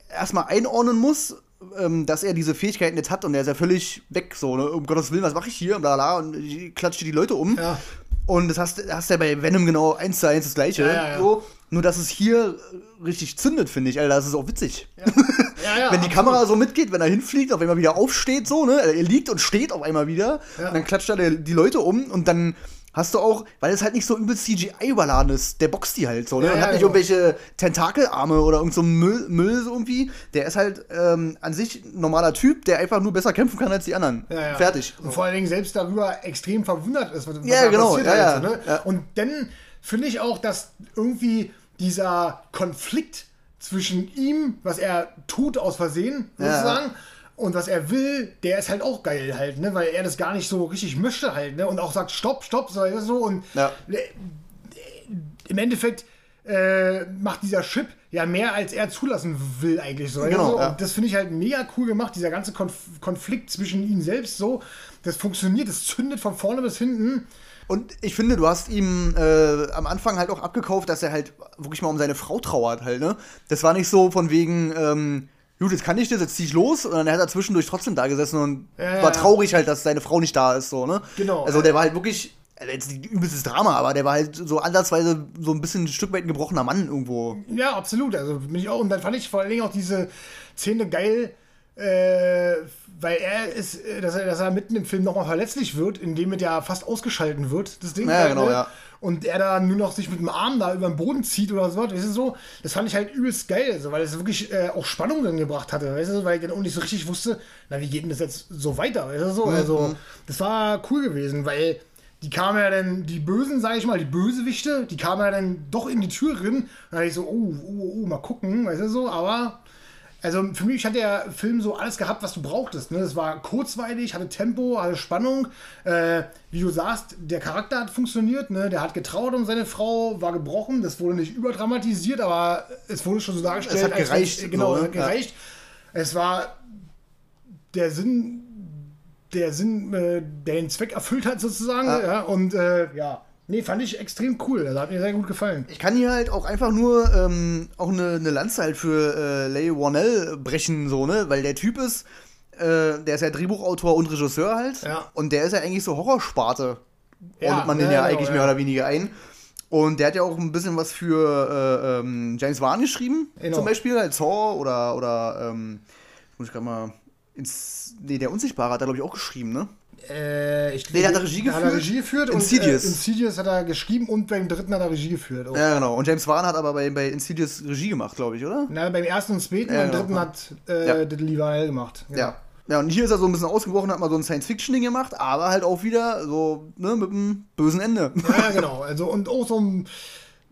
erstmal einordnen muss, ähm, dass er diese Fähigkeiten jetzt hat und er ist ja völlig weg, so, ne? Um Gottes Willen, was mache ich hier? Bla bla und ich klatsche die Leute um. Ja. Und das hast, hast ja bei Venom genau eins zu eins das gleiche. Ja, ja. So. Nur dass es hier richtig zündet, finde ich, Alter. Das ist auch witzig. Wenn die. Kamera so mitgeht, wenn er hinfliegt, auf einmal wieder aufsteht, so, ne? Er liegt und steht auf einmal wieder. Und dann klatscht er die Leute um und dann hast du auch, weil es halt nicht so übel CGI überladen ist, der boxt die halt so, ne? Ja, und ja, hat nicht genau. irgendwelche Tentakelarme oder irgend so Müll, Müll so irgendwie. Der ist halt ähm, an sich ein normaler Typ, der einfach nur besser kämpfen kann als die anderen. Ja, ja. Fertig. Und vor allen Dingen selbst darüber extrem verwundert ist, was, was Ja, genau, passiert ja, ja. halt so, ne? Ja. Und dann finde ich auch, dass irgendwie dieser Konflikt zwischen ihm, was er tut aus Versehen, Ja. sozusagen, und was er will, der ist halt auch geil halt, ne? Weil er das gar nicht so richtig möchte halt, ne? Und auch sagt, stopp, stopp, so, so und Ja. im Endeffekt äh, macht dieser Chip ja mehr, als er zulassen will eigentlich so. Genau, also, ja. Und das finde ich halt mega cool gemacht, dieser ganze Konf Konflikt zwischen ihm selbst so. Das funktioniert, das zündet von vorne bis hinten. Und ich finde, du hast ihm äh, am Anfang halt auch abgekauft, dass er halt wirklich mal um seine Frau trauert halt, ne? Das war nicht so von wegen, ähm, gut, jetzt kann ich das, jetzt zieh ich los. Und dann hat er zwischendurch trotzdem da gesessen und Ja, war traurig halt, dass seine Frau nicht da ist, so, ne? Genau. Also der war halt wirklich, also jetzt übelstes Drama, aber der war halt so ansatzweise so ein bisschen ein Stück weit ein gebrochener Mann irgendwo. Ja, absolut. Also bin ich auch. Und dann fand ich vor allen Dingen auch diese Szene geil, äh, weil er ist, äh, dass er, dass er mitten im Film nochmal verletzlich wird, indem er ja fast ausgeschalten wird, das Ding. Ja, halt, genau, ne? ja. Und er da nur noch sich mit dem Arm da über den Boden zieht oder so. Das ist so, das fand ich halt übelst geil, also, weil es wirklich äh, auch Spannung dann gebracht hatte, weißt du, weil ich dann auch nicht so richtig wusste, na, wie geht denn das jetzt so weiter, weißt du, so. Mhm. Also, das war cool gewesen, weil die kamen ja dann, die Bösen, sag ich mal, die Bösewichte, die kamen ja dann doch in die Tür rein. Und da dachte ich so, oh, oh, oh, mal gucken, weißt du so, aber. Also für mich hat der Film so alles gehabt, was du brauchtest. Ne? Es war kurzweilig, hatte Tempo, hatte Spannung. Äh, wie du sagst, der Charakter hat funktioniert. Ne? Der hat getraut um seine Frau, war gebrochen. Das wurde nicht überdramatisiert, aber es wurde schon so dargestellt. Es hat als gereicht, wenn- Genau, so, es hat gereicht. Es war der Sinn, der Sinn, äh, der den Zweck erfüllt hat sozusagen. Ja. Ja. Und äh, ja, nee, fand ich extrem cool. Also hat mir sehr gut gefallen. Ich kann hier halt auch einfach nur ähm, auch eine, eine Lanze halt für äh, Leigh Whannell brechen, so, ne? Weil der Typ ist, äh, der ist ja Drehbuchautor und Regisseur halt. Ja. Und der ist ja eigentlich so Horrorsparte ordnet man den ja, eigentlich mehr oder weniger ein. Und der hat ja auch ein bisschen was für äh, ähm, James Wan geschrieben, genau. zum Beispiel, als Saw oder, oder ähm, muss ich gerade mal ins. Nee, der Unsichtbare hat er, glaube ich, auch geschrieben, ne? Äh, ich nee, der hat Regie geführt. Hat er Regie geführt Insidious. Und, äh, Insidious hat er geschrieben und beim dritten hat er Regie geführt. Auch. Ja, genau. Und James Wan hat aber bei, bei Insidious Regie gemacht, glaube ich, oder? Na, beim ersten und zweiten, ja, beim genau. dritten hat äh, ja. Lee Vanell gemacht. Genau. Ja. Ja, und hier ist er so ein bisschen ausgebrochen, hat mal so ein Science-Fiction-Ding gemacht, aber halt auch wieder so, ne, mit einem bösen Ende. Ja, genau. Also, und auch so ein.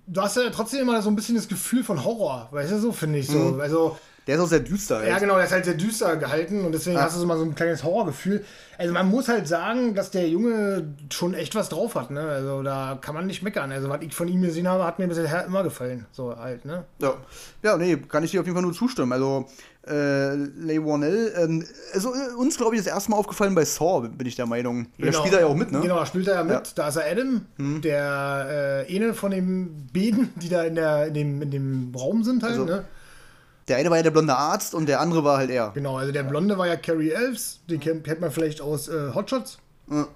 Du hast ja trotzdem immer so ein bisschen das Gefühl von Horror, weißt du, so finde ich so. Mhm. Also, der ist auch sehr düster. Halt. Ja, genau, der ist halt sehr düster gehalten und deswegen ja. hast du so mal so ein kleines Horrorgefühl. Also man muss halt sagen, dass der Junge schon echt was drauf hat, ne? Also da kann man nicht meckern. Also was ich von ihm gesehen habe, hat mir bisher immer gefallen. So halt, ne? Ja. Ja, nee, kann ich dir auf jeden Fall nur zustimmen. Also äh, Leigh Warnell, ähm, also äh, uns glaube ich das erste Mal aufgefallen bei Saw, bin ich der Meinung. Genau. Der spielt er ja auch mit, ne? Genau, da spielt er ja mit. Ja. Da ist er Adam, hm. der äh, eine von den Beden, die da in, der, in, dem, in dem Raum sind halt, also, ne? Der eine war ja der blonde Arzt und der andere war halt er. Genau, also der blonde war ja Carrie Elves, den kennt man vielleicht aus äh, Hotshots. Ja.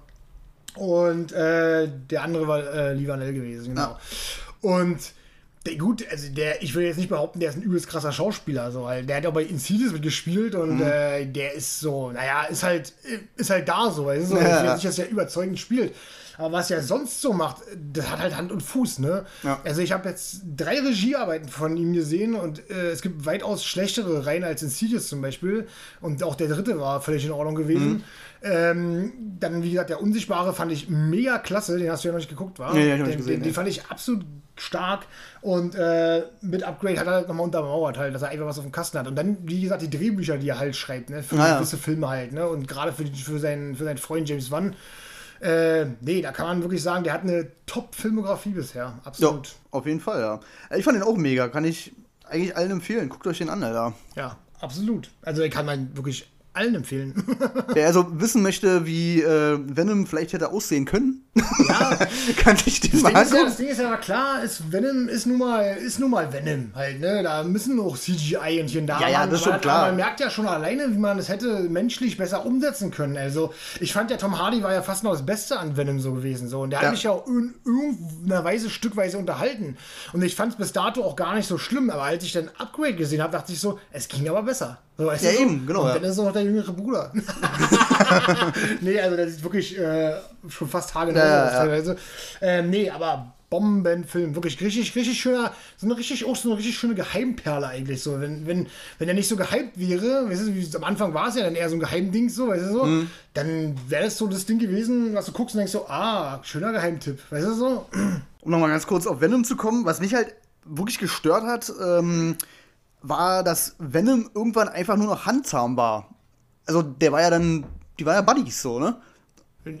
Und äh, der andere war äh, Livanel gewesen, genau. Ja. Und der, gut, also der, ich will jetzt nicht behaupten, der ist ein übelst krasser Schauspieler, so, weil der hat auch bei Insidious mitgespielt und mhm. äh, der ist so, naja, ist halt, ist halt da so, weißt du, so, ja. nicht, dass er überzeugend spielt. Aber was er sonst so macht, das hat halt Hand und Fuß, ne? Ja. Also ich habe jetzt drei Regiearbeiten von ihm gesehen und äh, es gibt weitaus schlechtere Reihen als Insidious zum Beispiel. Und auch der dritte war völlig in Ordnung gewesen. Mhm. Ähm, dann, wie gesagt, der Unsichtbare fand ich mega klasse. Den hast du ja noch nicht geguckt, war? Nee, den, den, gesehen, den, den, fand ich absolut stark. Und äh, mit Upgrade hat er halt nochmal untermauert, halt, dass er einfach was auf dem Kasten hat. Und dann, wie gesagt, die Drehbücher, die er halt schreibt, ne? Für naja. gewisse Filme halt, ne? Und gerade für, für, seinen, für seinen Freund James Wan äh, nee, da kann man wirklich sagen, der hat eine Top-Filmografie bisher. Absolut. Ja, auf jeden Fall, ja. Ich fand den auch mega. Kann ich eigentlich allen empfehlen. Guckt euch den an, Alter. Ja, absolut. Also, ich kann man wirklich allen empfehlen. Wer also wissen möchte, wie äh, Venom vielleicht hätte aussehen können, ja. kann ich den mal angucken. Ja, das Ding ist ja klar, ist Venom ist nun mal, ist nun mal Venom halt, ne? Da müssen auch CGI und da. Ja, ja, das ist schon klar. Man merkt ja schon alleine, wie man das hätte menschlich besser umsetzen können. Also, ich fand ja, Tom Hardy war ja fast noch das Beste an Venom so gewesen. So. Und der ja. hat mich ja auch in irgendeiner Weise stückweise unterhalten. Und ich fand es bis dato auch gar nicht so schlimm. Aber als ich dann Upgrade gesehen habe, dachte ich so, es ging aber besser. So, ja, eben, so? genau. Und dann ist noch der jüngere Bruder. nee, also der sieht wirklich äh, schon fast haargenau ja, aus teilweise. Ähm, nee, aber Bombenfilm, wirklich richtig, richtig schöner, so eine richtig, auch so eine richtig schöne Geheimperle eigentlich so. Wenn, wenn, wenn er nicht so gehypt wäre, weißt du, wie, am Anfang war es ja dann eher so ein Geheimding, so, weißt du so, mhm. dann wäre das so das Ding gewesen, was du guckst und denkst so, ah, schöner Geheimtipp, weißt du so. Um nochmal ganz kurz auf Venom zu kommen, was mich halt wirklich gestört hat, ähm, war, dass Venom irgendwann einfach nur noch handzahm war. Also der war ja dann, die war ja Buddies so, ne?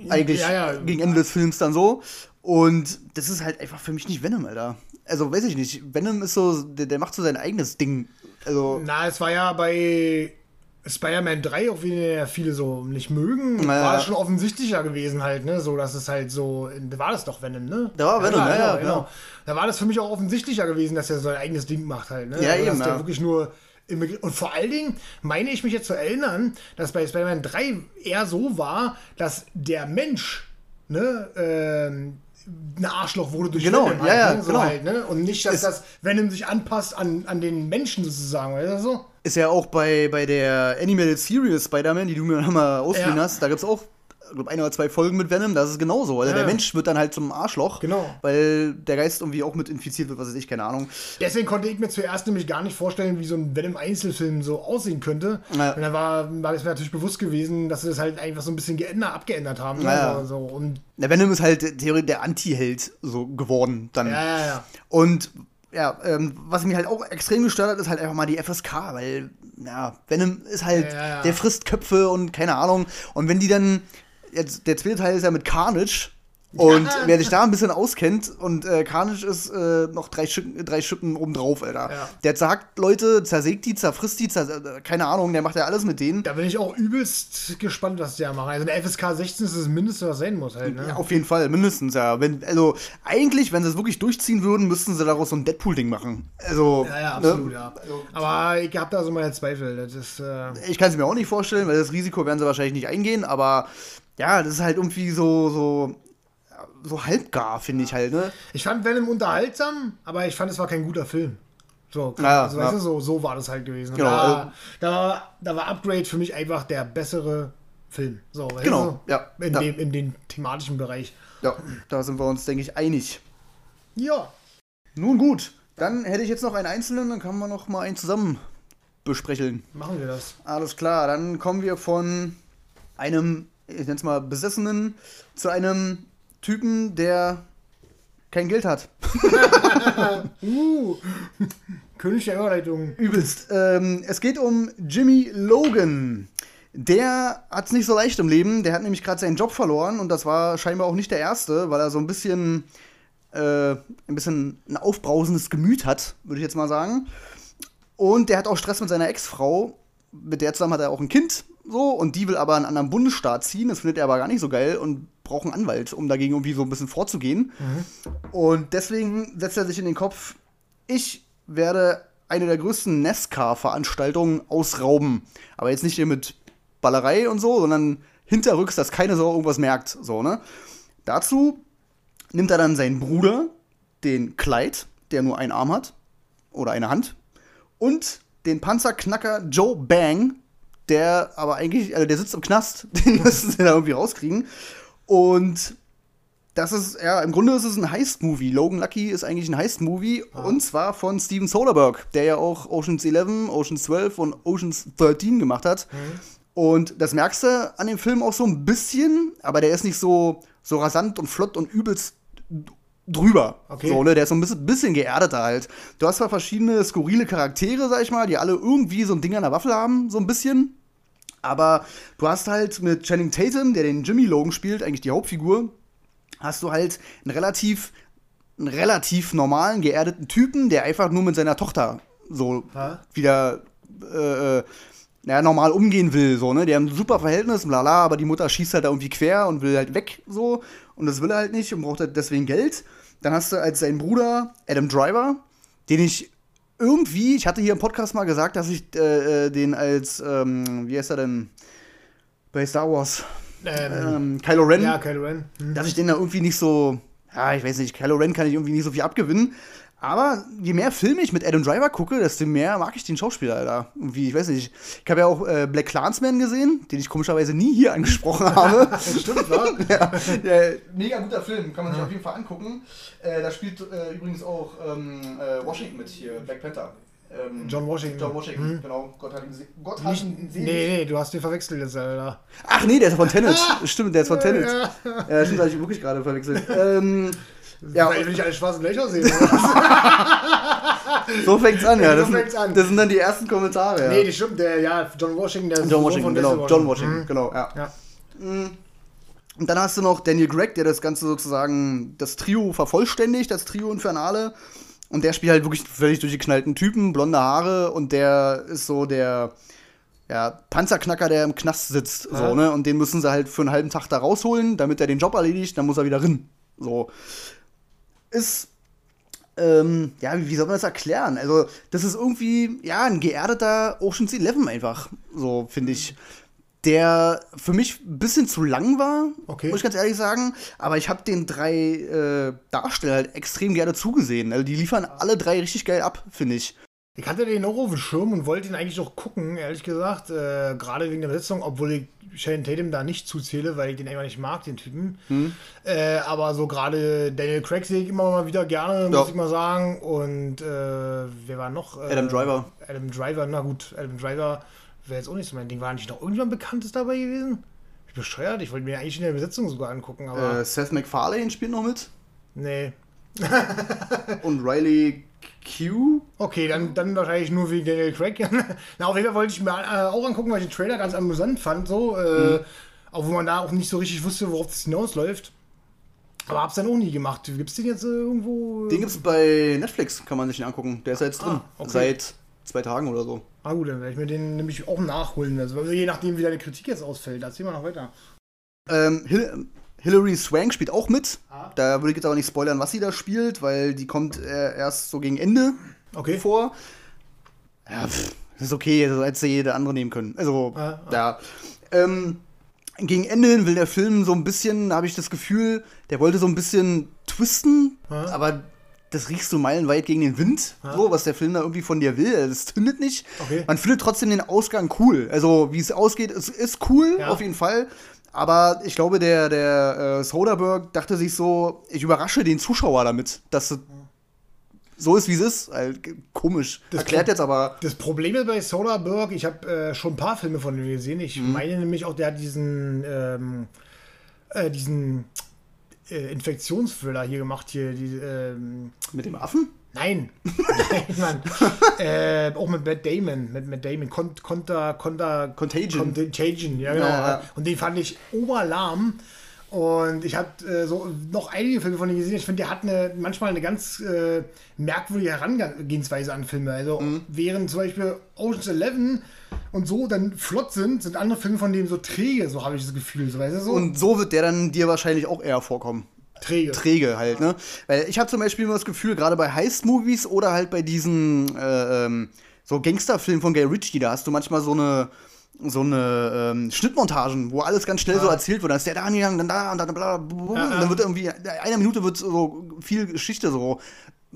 Eigentlich ja, ja. gegen Ende des Films dann so. Und das ist halt einfach für mich nicht Venom, Alter. Also weiß ich nicht. Venom ist so, der, der macht so sein eigenes Ding. Also. Na, es war ja bei Spider-Man 3, auch wenn ja viele so nicht mögen, naja. war es schon offensichtlicher gewesen halt, ne? So, dass es halt so, war das doch Venom, ne? Da war Venom, ja, ja, genau, genau. Da war das für mich auch offensichtlicher gewesen, dass er sein eigenes Ding macht halt, ne? Ja, also, eben, dass der wirklich nur und vor allen Dingen meine ich mich jetzt zu erinnern, dass bei Spider-Man 3 eher so war, dass der Mensch, ne, ähm, ein Arschloch wurde durch genau, Venom. Halt, ja, ja, ne? so genau. halt, ne? Und nicht, dass ist, das Venom sich anpasst an, an den Menschen sozusagen, weißt du so? Ist ja auch bei, bei der Animated Series Spider-Man, die du mir nochmal ausgeliehen ja. hast, da gibt es auch glaube ein oder zwei Folgen mit Venom, das ist genauso. Also ja. der Mensch wird dann halt zum Arschloch, genau. weil der Geist irgendwie auch mit infiziert wird, was weiß ich, keine Ahnung. Deswegen konnte ich mir zuerst nämlich gar nicht vorstellen, wie so ein Venom-Einzelfilm so aussehen könnte. Ja. Und dann war, war es mir natürlich bewusst gewesen, dass sie das halt einfach so ein bisschen geändert, abgeändert haben. Ja. Also, so. Und der Venom ist halt theoretisch der Anti-Held so geworden dann. Ja, ja, ja. Und ja, ähm, was mich halt auch extrem gestört hat, ist halt einfach mal die FSK, weil, ja, Venom ist halt, ja, ja. der frisst Köpfe und keine Ahnung. Und wenn die dann, jetzt, der zweite Teil ist ja mit Carnage, und ja. wer sich da ein bisschen auskennt, und äh, Carnage ist äh, noch drei, Schicken, drei Schippen obendrauf, Alter. Ja. Der sagt Leute, zersägt die, zerfrisst die, zers äh, keine Ahnung, der macht ja alles mit denen. Da bin ich auch übelst gespannt, was der macht. Also der FSK 16 ist das Mindeste, was sein muss halt, ne? Ja, auf jeden Fall, mindestens, ja. Wenn, also eigentlich, wenn sie es wirklich durchziehen würden, müssten sie daraus so ein Deadpool-Ding machen. Also, ja, ja, ne? absolut, ne? ja. aber ich habe da so meine Zweifel. Das ist, äh ich kann es mir auch nicht vorstellen, weil das Risiko werden sie wahrscheinlich nicht eingehen, aber ja, das ist halt irgendwie so, so so halbgar, finde ich halt, ne? Ich fand Venom unterhaltsam, aber ich fand, es war kein guter Film. So, Ja, also, ja. du, so, so war das halt gewesen. Genau, Da, da, war, da war Upgrade für mich einfach der bessere Film. So, Genau, du? ja, In, ja. Dem, in dem thematischen Bereich. Ja, da sind wir uns, denke ich, einig. Ja. Nun gut, dann hätte ich jetzt noch einen einzelnen, dann kann man noch mal einen zusammen besprechen. Machen wir das. Alles klar, dann kommen wir von einem, ich nenne es mal, Besessenen zu einem Typen, der kein Geld hat. Uh, König der Überleitung. Übelst. Ähm, es geht um Jimmy Logan. Der hat es nicht so leicht im Leben. Der hat nämlich gerade seinen Job verloren und das war scheinbar auch nicht der erste, weil er so ein bisschen, äh, ein bisschen ein aufbrausendes Gemüt hat, würde ich jetzt mal sagen. Und der hat auch Stress mit seiner Ex-Frau. Mit der zusammen hat er auch ein Kind, so, und die will aber in einen anderen Bundesstaat ziehen. Das findet er aber gar nicht so geil und braucht einen Anwalt, um dagegen irgendwie so ein bisschen vorzugehen. Und deswegen setzt er sich in den Kopf, ich werde eine der größten NASCAR-Veranstaltungen ausrauben. Aber jetzt nicht hier mit Ballerei und so, sondern hinterrücks, dass keine Sau irgendwas merkt. So, ne? Dazu nimmt er dann seinen Bruder, den Clyde, der nur einen Arm hat, oder eine Hand, und den Panzerknacker Joe Bang, der aber eigentlich, also der sitzt im Knast, den müssen sie da irgendwie rauskriegen. Und das ist, ja, im Grunde ist es ein Heist-Movie. Logan Lucky ist eigentlich ein Heist-Movie und zwar von Steven Soderbergh, der ja auch Oceans 11, Oceans 12 und Oceans 13 gemacht hat. Und das merkst du an dem Film auch so ein bisschen, aber der ist nicht so, so rasant und flott und übelst drüber. Okay. So, ne? Der ist so ein bisschen, bisschen geerdeter halt. Du hast zwar verschiedene skurrile Charaktere, sag ich mal, die alle irgendwie so ein Ding an der Waffel haben, so ein bisschen. Aber du hast halt mit Channing Tatum, der den Jimmy Logan spielt, eigentlich die Hauptfigur, hast du halt einen relativ, einen relativ normalen, geerdeten Typen, der einfach nur mit seiner Tochter so Ja. wieder äh, äh, naja, normal umgehen will, so, ne? Die haben ein super Verhältnis, lala, aber die Mutter schießt halt da irgendwie quer und will halt weg, so. Und das will er halt nicht und braucht halt deswegen Geld. Dann hast du als seinen Bruder Adam Driver, den ich irgendwie, ich hatte hier im Podcast mal gesagt, dass ich äh, äh, den als, ähm, wie heißt er denn, bei Star Wars, Ähm, ähm, Kylo Ren, ja, Kylo Ren. Hm. dass ich den da irgendwie nicht so, ja, ich weiß nicht, Kylo Ren kann ich irgendwie nicht so viel abgewinnen. Aber je mehr Filme ich mit Adam Driver gucke, desto mehr mag ich den Schauspieler, Alter. Irgendwie, ich weiß nicht. Ich habe ja auch äh, Black Clansman gesehen, den ich komischerweise nie hier angesprochen habe. Stimmt, wa? ja, ja, mega guter Film, kann man sich auf jeden Fall angucken. Äh, da spielt äh, übrigens auch ähm, äh, Washington mit hier, Black Panther. Ähm, John Washington. John Washington, genau. Gott hat ihn, se- Gott hat Nicht, ihn nee, selig. nee, du hast den verwechselt jetzt, Alter. Ach nee, der ist von Tenet. Stimmt, der ist von Tenet. Ja. Ja, stimmt, habe ich wirklich gerade verwechselt. ähm, ja, Weil will ich alle schwarzen aussehen. oder? so fängt's an, ja. So Das, fängt's sind, an. das sind dann die ersten Kommentare. Ja. Nee, das stimmt, der, ja, John Washington, der ist John Washington, genau. John Washington, Hm. genau, ja. Ja. Und dann hast du noch Daniel Gregg, der das Ganze sozusagen, das Trio vervollständigt, das Trio Infernale. Und der spielt halt wirklich völlig durchgeknallten Typen, blonde Haare und der ist so der ja, Panzerknacker, der im Knast sitzt. Ja. So, ne? Und den müssen sie halt für einen halben Tag da rausholen, damit er den Job erledigt, dann muss er wieder rin. So. Ist. Ähm, ja, wie, wie soll man das erklären? Also, das ist irgendwie, ja, ein geerdeter Ocean's Eleven einfach, so finde ich. Der für mich ein bisschen zu lang war, Okay. muss ich ganz ehrlich sagen. Aber ich habe den drei äh, Darsteller halt extrem gerne zugesehen. Also, die liefern alle drei richtig geil ab, finde ich. Ich hatte den auch auf dem Schirm und wollte ihn eigentlich auch gucken, ehrlich gesagt. Äh, Gerade wegen der Besetzung, obwohl ich Shannon Tatum da nicht zuzähle, weil ich den einfach nicht mag, den Typen. Hm. Äh, aber so gerade Daniel Craig sehe ich immer mal wieder gerne, muss Ja. ich mal sagen. Und äh, wer war noch? Äh, Adam Driver. Adam Driver, na gut, Adam Driver wäre jetzt auch nicht so mein Ding. War nicht noch irgendjemand Bekanntes dabei gewesen? Ich bin bescheuert, ich wollte mir eigentlich in der Besetzung sogar angucken, aber Äh, Seth MacFarlane spielt noch mit. nee. Und Riley Q. Okay, dann, dann wahrscheinlich nur wegen Daniel Craig. Na, auf jeden Fall wollte ich mir äh, auch angucken, weil ich den Trailer ganz amüsant fand, so. Äh, Auch wo man da auch nicht so richtig wusste, worauf es hinausläuft. Aber hab's dann auch nie gemacht. Gibt's den jetzt äh, irgendwo? Den gibt's bei Netflix, kann man sich den angucken. Der ist jetzt drin. Ah, okay. Seit zwei Tagen oder so. Ah gut, dann werde ich mir den nämlich auch nachholen. Also, je nachdem, wie deine Kritik jetzt ausfällt. Erzähl mal noch weiter. Ähm, Hil Hilary Swank spielt auch mit. Ah. Da würde ich jetzt aber nicht spoilern, was sie da spielt, weil die kommt äh, erst so gegen Ende Okay. vor. Ja, pff, ist okay, also hätte sie jede andere nehmen können. Also, Ah, ah. ja. Ähm, gegen Ende hin will der Film so ein bisschen, habe ich das Gefühl, der wollte so ein bisschen twisten, Ja. aber das riechst du meilenweit gegen den Wind, so, was der Film da irgendwie von dir will. Also, Das zündet nicht. Okay. Man findet trotzdem den Ausgang cool. Also, wie es ausgeht, es ist cool, Ja. auf jeden Fall. Aber ich glaube, der, der äh, Soderbergh dachte sich so, ich überrasche den Zuschauer damit, dass es so ist, wie es ist. Halt, komisch. Das Erklärt Pro- jetzt aber. Das Problem ist bei Soderbergh, ich habe äh, schon ein paar Filme von ihm gesehen. Ich Mhm. meine nämlich auch, der hat diesen, ähm, äh, diesen äh, Infektionsthriller hier gemacht. Hier, die, ähm, Mit dem Affen? Nein, nein, Mann. äh, auch mit Matt Damon. Mit Matt Damon. Con Conta, Conta, Contagion. Contagion, ja, genau. Ja, ja. Und den fand ich oberlahm. Und ich habe äh, so noch einige Filme von ihm gesehen. Ich finde, der hat eine, manchmal eine ganz äh, merkwürdige Herangehensweise an Filme. Also Mhm. während zum Beispiel Ocean's Eleven und so dann flott sind, sind andere Filme von dem so träge, so habe ich das Gefühl. So, weißt du, so Und so wird der dann dir wahrscheinlich auch eher vorkommen. Träge. Träge halt, ne? Weil ich habe zum Beispiel immer das Gefühl, gerade bei Heist-Movies oder halt bei diesen äh, ähm, so Gangsterfilmen von Gay Ritchie, da hast du manchmal so eine so eine ähm, Schnittmontagen, wo alles ganz schnell so erzählt wird. Dann ist der da angegangen, dann da und dann bla, bla, Ja, und ja. dann wird irgendwie in einer Minute wird so viel Geschichte so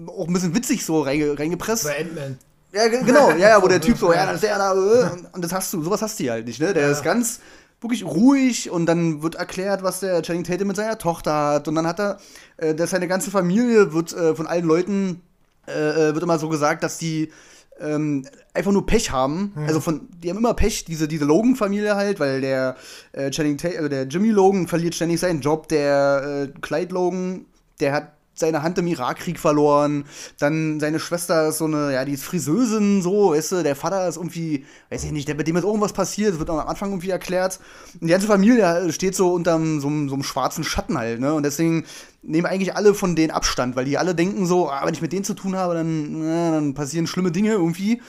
auch ein bisschen witzig so reinge reingepresst. Bei Ant-Man. Ja, ge- genau, ja, ja, wo der Typ so, ja, dann ist der da, äh, und- und das hast du, sowas hast du hier halt nicht, ne? Der ist ganz wirklich ruhig und dann wird erklärt, was der Channing Tatum mit seiner Tochter hat und dann hat er, äh, dass seine ganze Familie wird äh, von allen Leuten, äh, äh, wird immer so gesagt, dass die ähm, einfach nur Pech haben. Also von, die haben immer Pech, diese, diese Logan-Familie halt, weil der äh, Channing Tatum, also der Jimmy Logan verliert ständig seinen Job, der äh, Clyde Logan, der hat seine Hand im Irakkrieg verloren. Dann seine Schwester ist so eine, ja, die ist Friseusin, so, weißt du, der Vater ist irgendwie, weiß ich nicht, der, mit dem ist irgendwas passiert, das wird am Anfang irgendwie erklärt. Und die ganze Familie steht so unter so, einem- so einem schwarzen Schatten halt, ne? Und deswegen nehmen eigentlich alle von denen Abstand, weil die alle denken so, ah, wenn ich mit denen zu tun habe, dann, na, dann passieren schlimme Dinge irgendwie.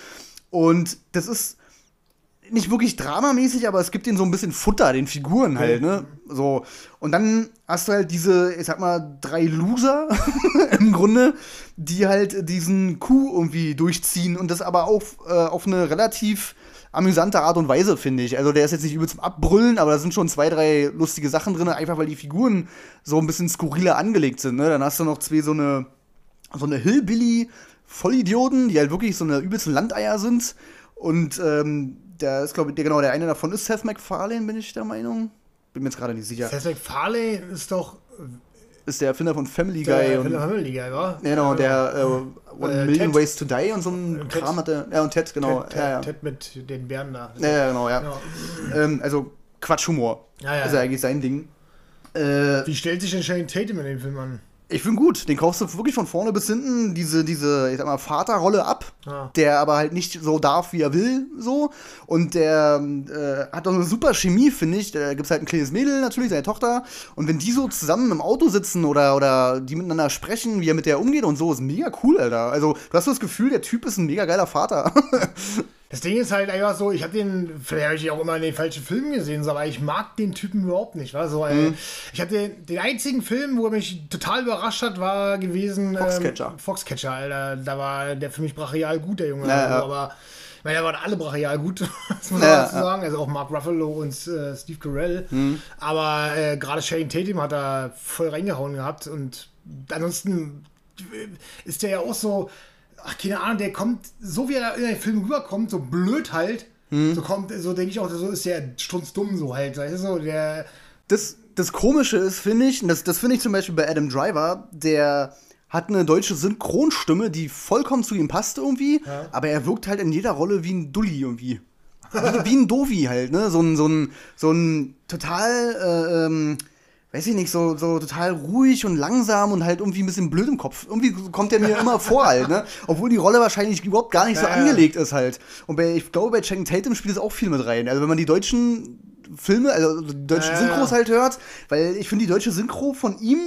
Und das ist nicht wirklich dramamäßig, aber es gibt ihnen so ein bisschen Futter, den Figuren halt, ne? So. Und dann hast du halt diese, ich sag mal, drei Loser im Grunde, die halt diesen Coup irgendwie durchziehen und das aber auch äh, auf eine relativ amüsante Art und Weise, finde ich. Also der ist jetzt nicht übel zum Abbrüllen, aber da sind schon zwei, drei lustige Sachen drin, einfach weil die Figuren so ein bisschen skurriler angelegt sind, ne? Dann hast du noch zwei so eine so eine Hillbilly-Vollidioten, die halt wirklich so eine übelsten Landeier sind. Und ähm, der ist, glaube ich, der, genau, der eine davon ist Seth MacFarlane, bin ich der Meinung. Bin mir jetzt gerade nicht sicher. Seth MacFarlane ist doch Ist der Erfinder von Family Guy. von der und, Family Guy, wa? genau, der äh, One Äh, Million Ted. Ways to Die und so ein Ted. Kram hatte. Ja, und Ted, genau. Ted, ja, ja. Ted mit den Bären da. Ja, ja, genau, ja. Ja. Ähm, also Quatschhumor. Ja, ja. Ist ja eigentlich sein Ding. Äh, Wie stellt sich denn Shane Tatum in dem Film an? Ich finde gut, den kaufst du wirklich von vorne bis hinten diese, diese, ich sag mal, Vaterrolle ab, Ah. der aber halt nicht so darf, wie er will, so. Und der äh, hat auch eine super Chemie, finde ich. Da gibt's halt ein kleines Mädel natürlich, seine Tochter. Und wenn die so zusammen im Auto sitzen oder, oder die miteinander sprechen, wie er mit der umgeht und so, ist mega cool, Alter. Also, du hast so das Gefühl, der Typ ist ein mega geiler Vater. Das Ding ist halt einfach so, ich habe den, vielleicht habe ich auch immer in den falschen Filmen gesehen, so, aber ich mag den Typen überhaupt nicht. War so, Mhm. äh, Ich hatte den einzigen Film, wo er mich total überrascht hat, war gewesen Foxcatcher. Ähm, Foxcatcher, Alter. Da war der für mich brachial gut, der Junge. Ja, also, ja. Aber ich meine, da waren alle brachial gut, das muss man Ja, dazu sagen. Also auch Mark Ruffalo und äh, Steve Carell. Mhm. Aber äh, gerade Shane Tatum hat da voll reingehauen gehabt und ansonsten ist der ja auch so, ach, keine Ahnung, der kommt, so wie er in den Film rüberkommt, so blöd halt, Mhm. so kommt, so denke ich auch, so ist der strunzdumm so halt, so, der, das, das Komische ist, finde ich, und das, das finde ich zum Beispiel bei Adam Driver, der hat eine deutsche Synchronstimme, die vollkommen zu ihm passt irgendwie, Ja. aber er wirkt halt in jeder Rolle wie ein Dulli irgendwie. Wie, wie ein Dovi halt, ne? So ein, so ein, so ein total, äh, ähm, weiß ich nicht, so, so total ruhig und langsam und halt irgendwie ein bisschen blöd im Kopf. Irgendwie kommt er mir immer vor halt, ne? Obwohl die Rolle wahrscheinlich überhaupt gar nicht so Ja, angelegt ist halt. Und bei, ich glaube, bei Channing Tatum spielt es auch viel mit rein. Also wenn man die deutschen Filme, also die deutschen Ja. Synchros halt hört, weil ich finde die deutsche Synchro von ihm,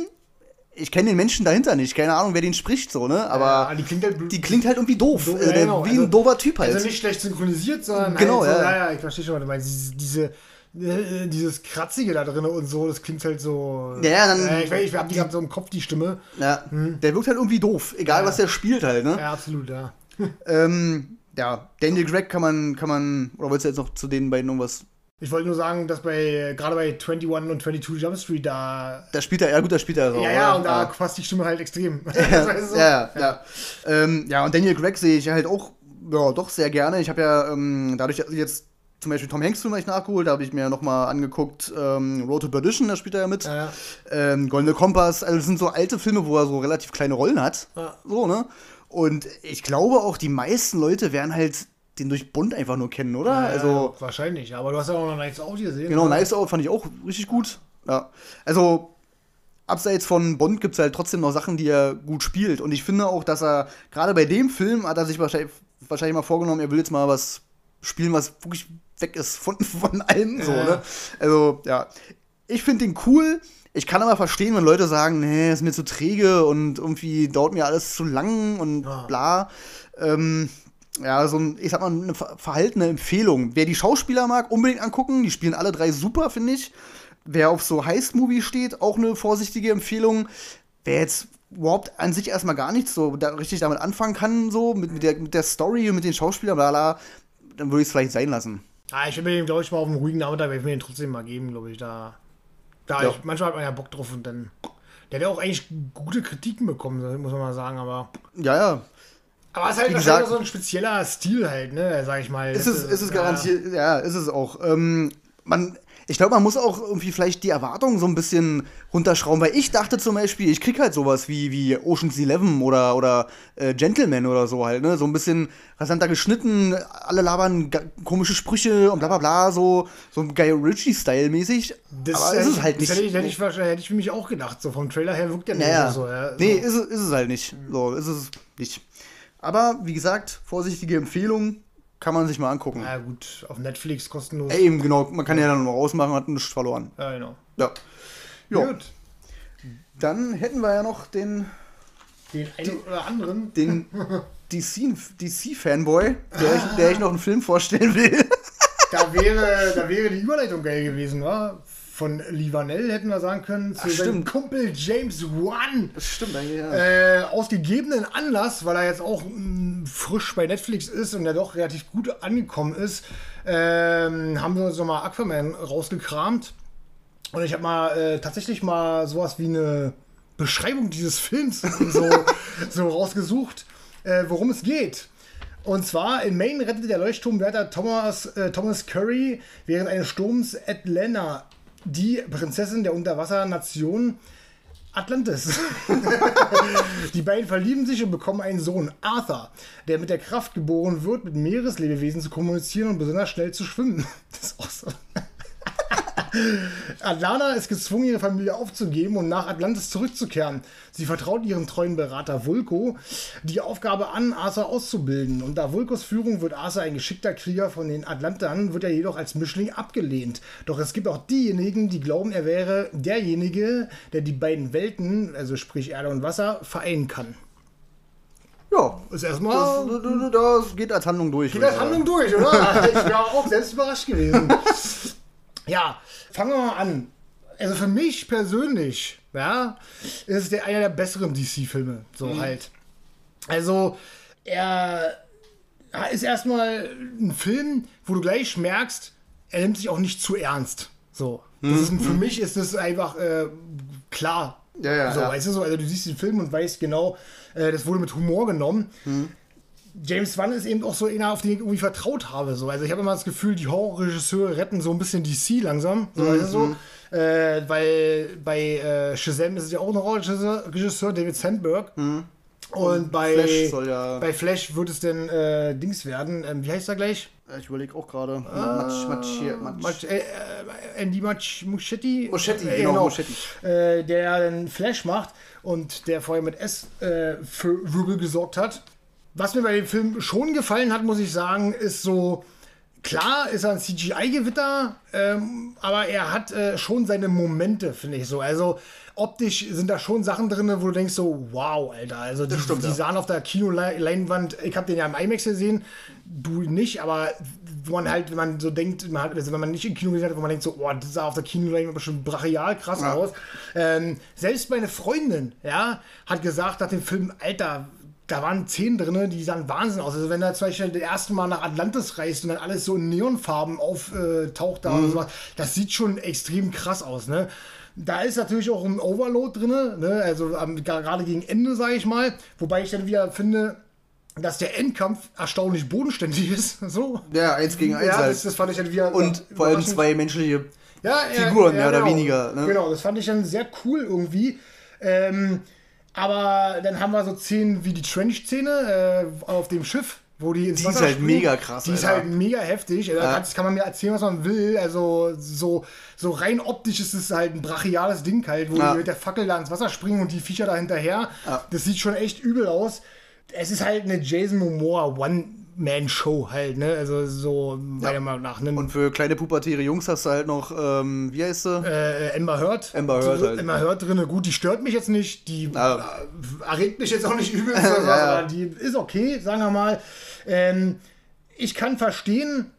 ich kenne den Menschen dahinter nicht, keine Ahnung, wer den spricht so, ne? Aber ja, die klingt halt die klingt halt irgendwie doof, Do- äh, ja, der- genau. wie Also- ein dober Typ halt. Also nicht schlecht synchronisiert, sondern Genau, halt so, ja. ja, ja, ich verstehe schon, was du meinst. Diese, diese äh, dieses Kratzige da drin und so, das klingt halt so. Ja, dann- Äh, ich weiß, ich hab die gerade so im Kopf, die Stimme. ja, der wirkt halt irgendwie doof, egal Ja. was der spielt halt, ne? Ja, absolut, ja. Ähm, ja, Daniel Gregg kann man, kann man, oder wolltest du jetzt noch zu den beiden irgendwas Ich wollte nur sagen, dass bei gerade bei 21 und 22 Jump Street da. Da spielt er, ja gut, da spielt er so. Ja, ja, und da passt die Stimme halt extrem. Ja, du? ja, ja. Ja. Ähm, ja, und Daniel Craig sehe ich halt auch ja, doch sehr gerne. Ich habe ja ähm, dadurch dass ich jetzt zum Beispiel Tom Hanks Film habe ich nachgeholt, da habe ich mir nochmal angeguckt, ähm, Road to Perdition, da spielt er ja mit. Ja, ja. Ähm, Goldene Kompass, also das sind so alte Filme, wo er so relativ kleine Rollen hat. Ja. So, ne? Und ich glaube auch, die meisten Leute werden halt den durch Bond einfach nur kennen, oder? Ja, also, wahrscheinlich, aber du hast ja auch noch Nights Out gesehen. genau, ne? Nice Out fand ich auch richtig gut. Ja. Also, abseits von Bond gibt es halt trotzdem noch Sachen, die er gut spielt. Und ich finde auch, dass er, gerade bei dem Film, hat er sich wahrscheinlich, wahrscheinlich mal vorgenommen, er will jetzt mal was spielen, was wirklich weg ist von, von allem. So, ne? Also, ja. Ich finde den cool. Ich kann aber verstehen, wenn Leute sagen, nee, ist mir zu träge und irgendwie dauert mir alles zu lang und Ja. bla. Ähm, ja, so ein, ich sag mal, eine ver- verhaltene Empfehlung. Wer die Schauspieler mag, unbedingt angucken. Die spielen alle drei super, finde ich. Wer auf so Heist-Movie steht, auch eine vorsichtige Empfehlung. Wer jetzt überhaupt an sich erstmal gar nichts so da richtig damit anfangen kann, so mit, mit, der, mit der Story und mit den Schauspielern, bla bla, dann würde ich es vielleicht sein lassen. Ah, ich will mir den, glaube ich, mal auf einen ruhigen Nachmittag, werde ich mir den trotzdem mal geben, glaube ich. Da, da Ja. ich, manchmal hat man ja Bock drauf und dann. Der hat ja auch eigentlich gute Kritiken bekommen, muss man mal sagen, aber. Ja, ja. Aber es ist halt gesagt- so ein spezieller Stil halt, ne, sag ich mal. Ist es, ist es ja. garantiert, ja, ist es auch. Ähm, man, ich glaube, man muss auch irgendwie vielleicht die Erwartungen so ein bisschen runterschrauben, weil ich dachte zum Beispiel, ich krieg halt sowas wie, wie Ocean's Eleven oder, oder äh, Gentleman oder so halt, ne? So ein bisschen rasanter geschnitten, alle labern komische Sprüche und bla bla bla, so, so Guy Ritchie-Style mäßig. Das aber ist es halt nicht. Hätte ich, hätte, ich, hätte ich für mich auch gedacht. So vom Trailer her wirkt der nicht naja. so. Ja, so. Nee, ist, es- ist es halt nicht. So, ist es nicht. Aber wie gesagt, vorsichtige Empfehlung, kann man sich mal angucken. Na gut, auf Netflix kostenlos. Ey, eben, genau, man kann ja dann noch rausmachen, hat nichts verloren. Ja, genau. Ja. Jo, Gut. dann hätten wir ja noch den, Den einen oder anderen. den DC DC-Fanboy, der, ich, der ich noch einen Film vorstellen will. Da wäre, da wäre die Überleitung geil gewesen, wa? Von Livanel hätten wir sagen können zu Ach, seinem stimmt. Kumpel James Wan. Das stimmt eigentlich, ja. Äh, aus gegebenen Anlass, weil er jetzt auch mh, frisch bei Netflix ist und ja doch relativ gut angekommen ist, ähm, haben wir uns nochmal Aquaman rausgekramt. Und ich habe mal äh, tatsächlich mal sowas wie eine Beschreibung dieses Films so, so rausgesucht, äh, worum es geht. Und zwar in Maine rettet der Leuchtturmwärter Thomas, äh, Thomas Curry während eines Sturms Atlanta die Prinzessin der Unterwassernation Atlantis. Die beiden verlieben sich und bekommen einen Sohn, Arthur, der mit der Kraft geboren wird, mit Meereslebewesen zu kommunizieren und besonders schnell zu schwimmen. Das ist auch so. Atlanta ist gezwungen, ihre Familie aufzugeben und nach Atlantis zurückzukehren. Sie vertraut ihrem treuen Berater Vulko die Aufgabe an, Arthur auszubilden. Unter Vulkos Führung wird Arthur ein geschickter Krieger von den Atlantern, wird er jedoch als Mischling abgelehnt. Doch es gibt auch diejenigen, die glauben, er wäre derjenige, der die beiden Welten, also sprich Erde und Wasser, vereinen kann. Ja, Ist das, erstmal das, das geht als Handlung durch. Geht das ich Handlung durch, oder? Ich war auch selbst überrascht gewesen. Ja, fangen wir mal an. Also für mich persönlich, ja, ist es der, einer der besseren DC-Filme. So Mhm. halt. Also, er ist erstmal ein Film, wo du gleich merkst, er nimmt sich auch nicht zu ernst. So. Das ist, für mich ist das einfach äh, klar. Mhm. Ja, ja, so, ja. weißt du so, also du siehst den Film und weißt genau, äh, das wurde mit Humor genommen. Mhm. James Wan ist eben auch so einer, auf den ich irgendwie vertraut habe. So. Also ich habe immer das Gefühl, die Horrorregisseure retten so ein bisschen DC langsam. So, du so. Mhm. Äh, weil bei äh, Shazam ist es ja auch ein Horrorregisseur, Regisseur, David Sandberg. Und bei Mhm. Flash soll ja- bei Flash wird es denn äh, Dings werden. Ähm, wie heißt er gleich? Ich überlege auch gerade. Matsch, Matsch, hier, Matsch. Mach, äh, äh, Andy Mach, Muschetti. Muschietti, Äh, genau, Muschietti. Äh, der den Flash macht und der vorher mit S äh, für Wirbel gesorgt hat. Was mir bei dem Film schon gefallen hat, muss ich sagen, ist so. Klar ist er ein CGI-Gewitter, ähm, aber er hat äh, schon seine Momente, finde ich so. Also optisch sind da schon Sachen drin, wo du denkst so, wow, Alter. Also die, stimmt, die ja. sahen auf der Kinoleinwand, ich habe den ja im IMAX gesehen, du nicht, aber wo man halt, wenn man so denkt, man hat, also wenn man nicht im Kino gesehen hat, wo man denkt so, oh, das sah auf der Kinoleinwand bestimmt brachial krass Ja. aus. Ähm, selbst meine Freundin, ja, hat gesagt nach dem Film, Alter, da waren Szenen drin, die sahen Wahnsinn aus. Also wenn er zum Beispiel das erste Mal nach Atlantis reist und dann alles so in Neonfarben auftaucht da mhm. sowas, das sieht schon extrem krass aus, ne? Da ist natürlich auch ein Overload drin, ne? also ähm, gerade gegen Ende, sage ich mal. Wobei ich dann wieder finde, dass der Endkampf erstaunlich bodenständig ist. So. Ja, eins gegen eins. Ja, halt. das, das, fand ich dann wieder. Und vor allem zwei menschliche ja, Figuren, ja, mehr genau. oder weniger. Ne? Genau, das fand ich dann sehr cool irgendwie. Ähm, aber dann haben wir so Szenen wie die Trench-Szene äh, auf dem Schiff, wo die ins Die Wasser ist halt springen. mega krass. Die Alter. ist halt mega heftig. Da ja. kann, man mir erzählen, was man will. Also so, so rein optisch ist es halt ein brachiales Ding halt, wo ja. die mit der Fackel da ins Wasser springen und die Viecher da hinterher. Ja. Das sieht schon echt übel aus. Es ist halt eine Jason Momoa One man-Show halt, ne? Also so meiner Meinung nach. Ne? Und für kleine pubertäre Jungs hast du halt noch, ähm, wie heißt sie? Äh, Ember Hurt. Ember Hurt halt. Ember Hurt drin, gut, die stört mich jetzt nicht, die ah. äh, erregt mich jetzt auch nicht übel, ja, ja. die ist okay, sagen wir mal. Ähm, ich kann verstehen,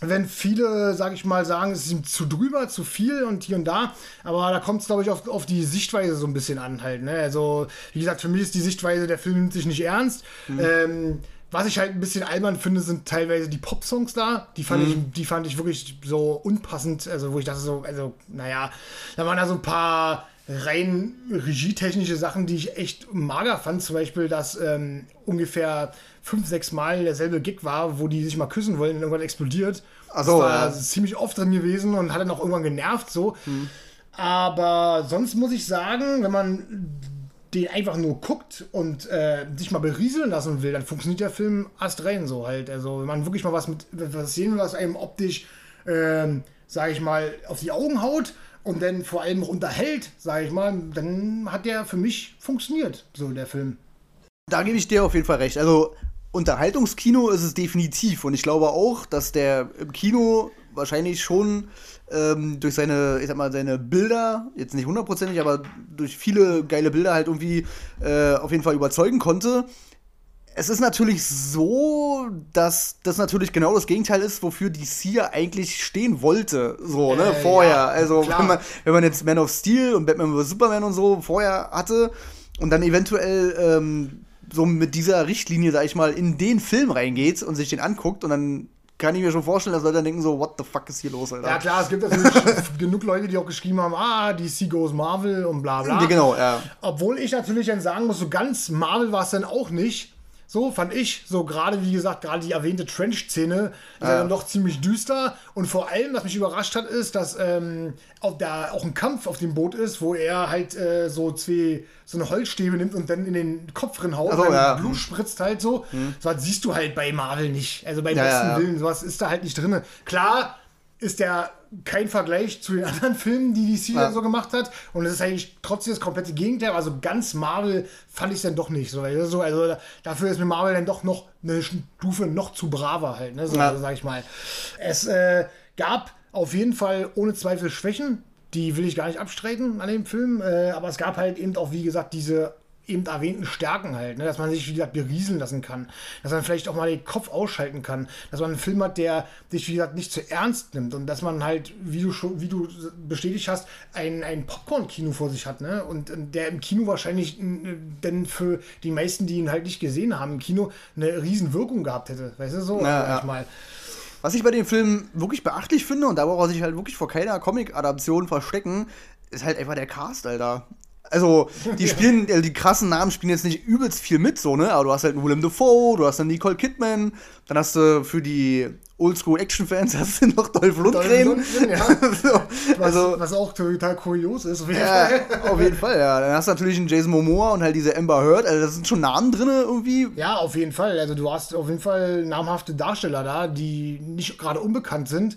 wenn viele, sag ich mal, sagen, es ist zu drüber, zu viel und hier und da, aber da kommt es, glaube ich, auf, auf die Sichtweise so ein bisschen an halt. Ne? Also, wie gesagt, für mich ist die Sichtweise, der Film nimmt sich nicht ernst. Mhm. Ähm, was ich halt ein bisschen albern finde, sind teilweise die Pop-Songs da. Die fand, mhm. ich, die fand ich wirklich so unpassend. Also, wo ich dachte so, also, naja, da waren da so ein paar rein regietechnische Sachen, die ich echt mager fand. Zum Beispiel, dass ähm, ungefähr fünf, sechs Mal derselbe Gig war, wo die sich mal küssen wollen und irgendwann explodiert. Ach so, das war ja. ziemlich oft drin gewesen und hat dann auch irgendwann genervt so. Mhm. Aber sonst muss ich sagen, wenn man den einfach nur guckt und äh, sich mal berieseln lassen will, dann funktioniert der Film erst rein so halt. Also wenn man wirklich mal was mit was sehen was einem optisch, äh, sage ich mal, auf die Augen haut und dann vor allem auch unterhält, sage ich mal, dann hat der für mich funktioniert, so der Film. Da gebe ich dir auf jeden Fall recht. Also Unterhaltungskino ist es definitiv und ich glaube auch, dass der im Kino wahrscheinlich schon ähm, durch seine, ich sag mal, seine Bilder, jetzt nicht hundertprozentig, aber durch viele geile Bilder halt irgendwie äh, auf jeden Fall überzeugen konnte. Es ist natürlich so, dass das natürlich genau das Gegenteil ist, wofür DC ja eigentlich stehen wollte, so, ne, äh, vorher. Ja, also, wenn man, wenn man jetzt Man of Steel und Batman vs. Superman und so vorher hatte und dann eventuell ähm, so mit dieser Richtlinie, sag ich mal, in den Film reingeht und sich den anguckt und dann kann ich mir schon vorstellen, dass Leute dann denken so, what the fuck ist hier los, Alter? Ja klar, es gibt natürlich genug Leute, die auch geschrieben haben, ah, DC goes Marvel und bla bla. Ja, genau, ja. Obwohl ich natürlich dann sagen muss, so ganz Marvel war es dann auch nicht. So fand ich, so gerade wie gesagt, gerade die erwähnte Trench-Szene ist ja. dann doch ziemlich düster. Und vor allem, was mich überrascht hat, ist, dass ähm, auch da auch ein Kampf auf dem Boot ist, wo er halt äh, so zwei so eine Holzstäbe nimmt und dann in den Kopf drin haut, so, ja. Blut spritzt halt so. Mhm. So was siehst du halt bei Marvel nicht. Also beim ja, besten Willen, sowas ist da halt nicht drin. Klar, ist der kein Vergleich zu den anderen Filmen, die DC ja. so gemacht hat. Und es ist eigentlich trotzdem das komplette Gegenteil. Also ganz Marvel fand ich es dann doch nicht so. Also, also dafür ist mir Marvel dann doch noch eine Stufe noch zu braver halt, ne? So, ja. sag ich mal. Es äh, gab auf jeden Fall ohne Zweifel Schwächen. Die will ich gar nicht abstreiten an dem Film. Äh, aber es gab halt eben auch, wie gesagt, diese eben erwähnten Stärken halt, ne? dass man sich, wie gesagt, berieseln lassen kann, dass man vielleicht auch mal den Kopf ausschalten kann, dass man einen Film hat, der dich, wie gesagt, nicht zu ernst nimmt und dass man halt, wie du schon, wie du bestätigt hast, ein, ein Popcorn-Kino vor sich hat, ne? Und der im Kino wahrscheinlich denn für die meisten, die ihn halt nicht gesehen haben, im Kino eine riesen Wirkung gehabt hätte. Weißt du so? Ja, ja. mal. Was ich bei dem Film wirklich beachtlich finde und da braucht er sich halt wirklich vor keiner Comic-Adaption verstecken, ist halt einfach der Cast, Alter. Also, die spielen, die krassen Namen spielen jetzt nicht übelst viel mit, so, ne? Aber du hast halt einen Willem Dafoe, du hast dann Nicole Kidman, dann hast du für die Oldschool-Action-Fans hast du noch Dolph Lundgren. Dolph Lundgren ja. so, was, also, was auch total kurios ist, auf jeden ja, Fall. Auf jeden Fall, ja. Dann hast du natürlich einen Jason Momoa und halt diese Amber Heard. Also, da sind schon Namen drin irgendwie. Ja, auf jeden Fall. Also, du hast auf jeden Fall namhafte Darsteller da, die nicht gerade unbekannt sind.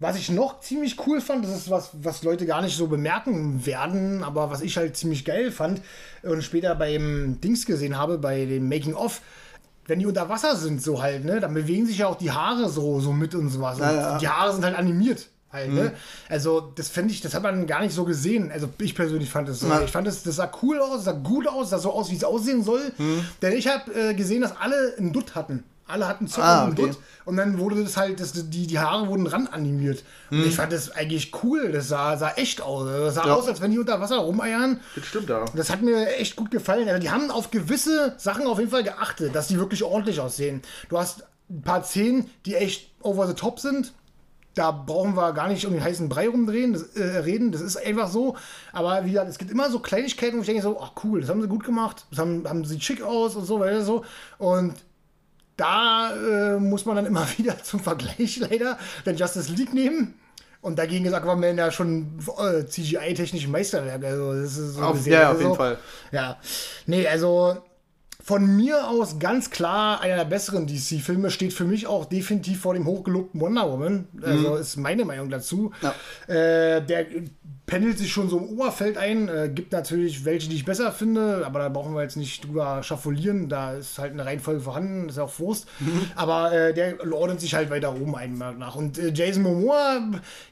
Was ich noch ziemlich cool fand, das ist was, was Leute gar nicht so bemerken werden, aber was ich halt ziemlich geil fand und später beim Dings gesehen habe, bei dem Making of, wenn die unter Wasser sind, so halt, ne, dann bewegen sich ja auch die Haare so, so mit und sowas. Ja, ja. Die Haare sind halt animiert. Halt, ne? mhm. ne? Also, das finde ich, das hat man gar nicht so gesehen. Also, ich persönlich fand es so. Ja. Ich fand das, das sah cool aus, sah gut aus, sah so aus, wie es aussehen soll. Mhm. Denn ich habe äh, gesehen, dass alle einen Dutt hatten Alle hatten Zucker Ah, und okay. Dutt. Und dann wurde das halt, das, die, die Haare wurden ran animiert. Und ich fand das eigentlich cool. Das sah, sah echt aus. Das sah Hm. Ja. aus, als wenn die unter Wasser rumeiern. Das stimmt, ja. Das hat mir echt gut gefallen. Also die haben auf gewisse Sachen auf jeden Fall geachtet, dass die wirklich ordentlich aussehen. Du hast ein paar Szenen, die echt over the top sind. Da brauchen wir gar nicht um den heißen Brei rumdrehen, das, äh, reden. Das ist einfach so. Aber wie gesagt, es gibt immer so Kleinigkeiten, wo ich denke so, ach cool, das haben sie gut gemacht. Das haben, haben sieht schick aus und so, weiter so. Und da äh, muss man dann immer wieder zum Vergleich leider den Justice League nehmen. Und dagegen ist Aquaman ja schon äh, CGI-technisch Meisterwerk. Also, das ist so Auf- ja, auf Also, jeden Fall. Ja. Nee, also von mir aus ganz klar einer der besseren DC-Filme steht für mich auch definitiv vor dem hochgelobten Wonder Woman. Also ist meine Meinung dazu. Ja. Äh, der pendelt sich schon so im Oberfeld ein. Äh, gibt natürlich welche, die ich besser finde, aber da brauchen wir jetzt nicht drüber schafolieren. Da ist halt eine Reihenfolge vorhanden, ist auch Wurst. Aber äh, der ordnet sich halt weiter oben ein nach. Und äh, Jason Momoa,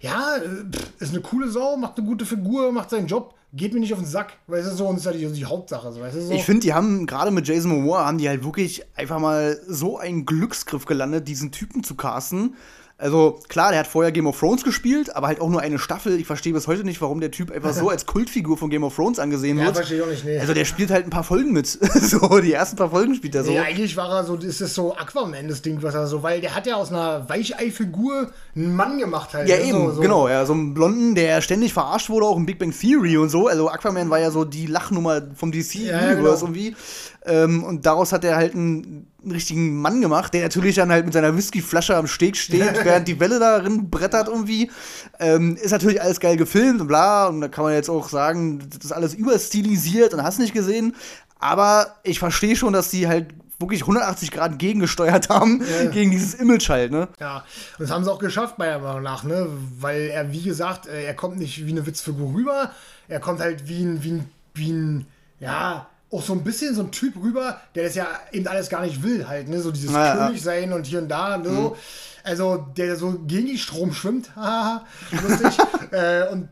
ja, äh, ist eine coole Sau, macht eine gute Figur, macht seinen Job. Geht mir nicht auf den Sack, weißt du so, und das ist halt die, die Hauptsache, so, weißt du so. Ich finde, die haben gerade mit Jason Momoa haben die halt wirklich einfach mal so einen Glücksgriff gelandet, diesen Typen zu casten. Also klar, der hat vorher Game of Thrones gespielt, aber halt auch nur eine Staffel. Ich verstehe bis heute nicht, warum der Typ einfach so als Kultfigur von Game of Thrones angesehen ja, wird. verstehe ich auch nicht, nee. Also der spielt halt ein paar Folgen mit. so, die ersten paar Folgen spielt er so. Ja, eigentlich war er so, ist es so Aquaman, das Ding, was er so, weil der hat ja aus einer Weichei-Figur einen Mann gemacht halt. Ja, ne? eben, so, so. genau. Ja, so einen Blonden, der ständig verarscht wurde, auch in Big Bang Theory und so. Also Aquaman war ja so die Lachnummer vom DC Ja, Universe genau. irgendwie. Ähm, und daraus hat er halt einen, einen richtigen Mann gemacht, der natürlich dann halt mit seiner Whiskyflasche am Steg steht, während die Welle darin brettert irgendwie. Ähm, ist natürlich alles geil gefilmt und bla. Und da kann man jetzt auch sagen, das ist alles überstilisiert und hast nicht gesehen. Aber ich verstehe schon, dass die halt wirklich 180 Grad gegengesteuert haben gegen dieses Image halt, ne? Ja, und das haben sie auch geschafft, meiner Meinung nach, ne? Weil er, wie gesagt, äh, er kommt nicht wie eine Witzfigur rüber, er kommt halt wie ein, wie ein, wie ein, ja, auch so ein bisschen so ein Typ rüber, der das ja eben alles gar nicht will, halt, ne? So dieses Ja, ja. König sein und hier und da, ne? So. Also, der so gegen die Strom schwimmt, haha, lustig. äh, und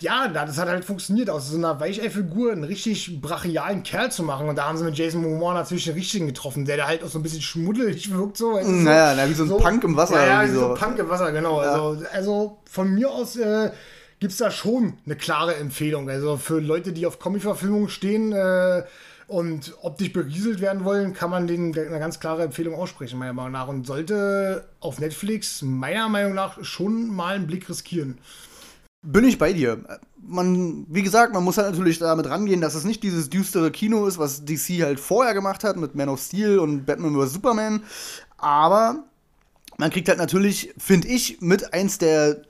ja, da- das hat halt funktioniert, aus so einer Weichei-Figur einen richtig brachialen Kerl zu machen. Und da haben sie mit Jason Momoa natürlich den richtigen getroffen, der da halt auch so ein bisschen schmuddelig wirkt, so. weißt du, so. Naja, na, wie so ein Punk im Wasser Ja, ja wie so so. ein Punk im Wasser, genau. Also, also von mir aus äh, gibt es da schon eine klare Empfehlung. Also für Leute, die auf Comic-Verfilmungen stehen äh, und optisch berieselt werden wollen, kann man denen eine ganz klare Empfehlung aussprechen, meiner Meinung nach. Und sollte auf Netflix meiner Meinung nach schon mal einen Blick riskieren. Bin ich bei dir. Man, wie gesagt, man muss halt natürlich damit rangehen, dass es nicht dieses düstere Kino ist, was DC halt vorher gemacht hat mit Man of Steel und Batman vs. Superman. Aber man kriegt halt natürlich, finde ich, mit eins der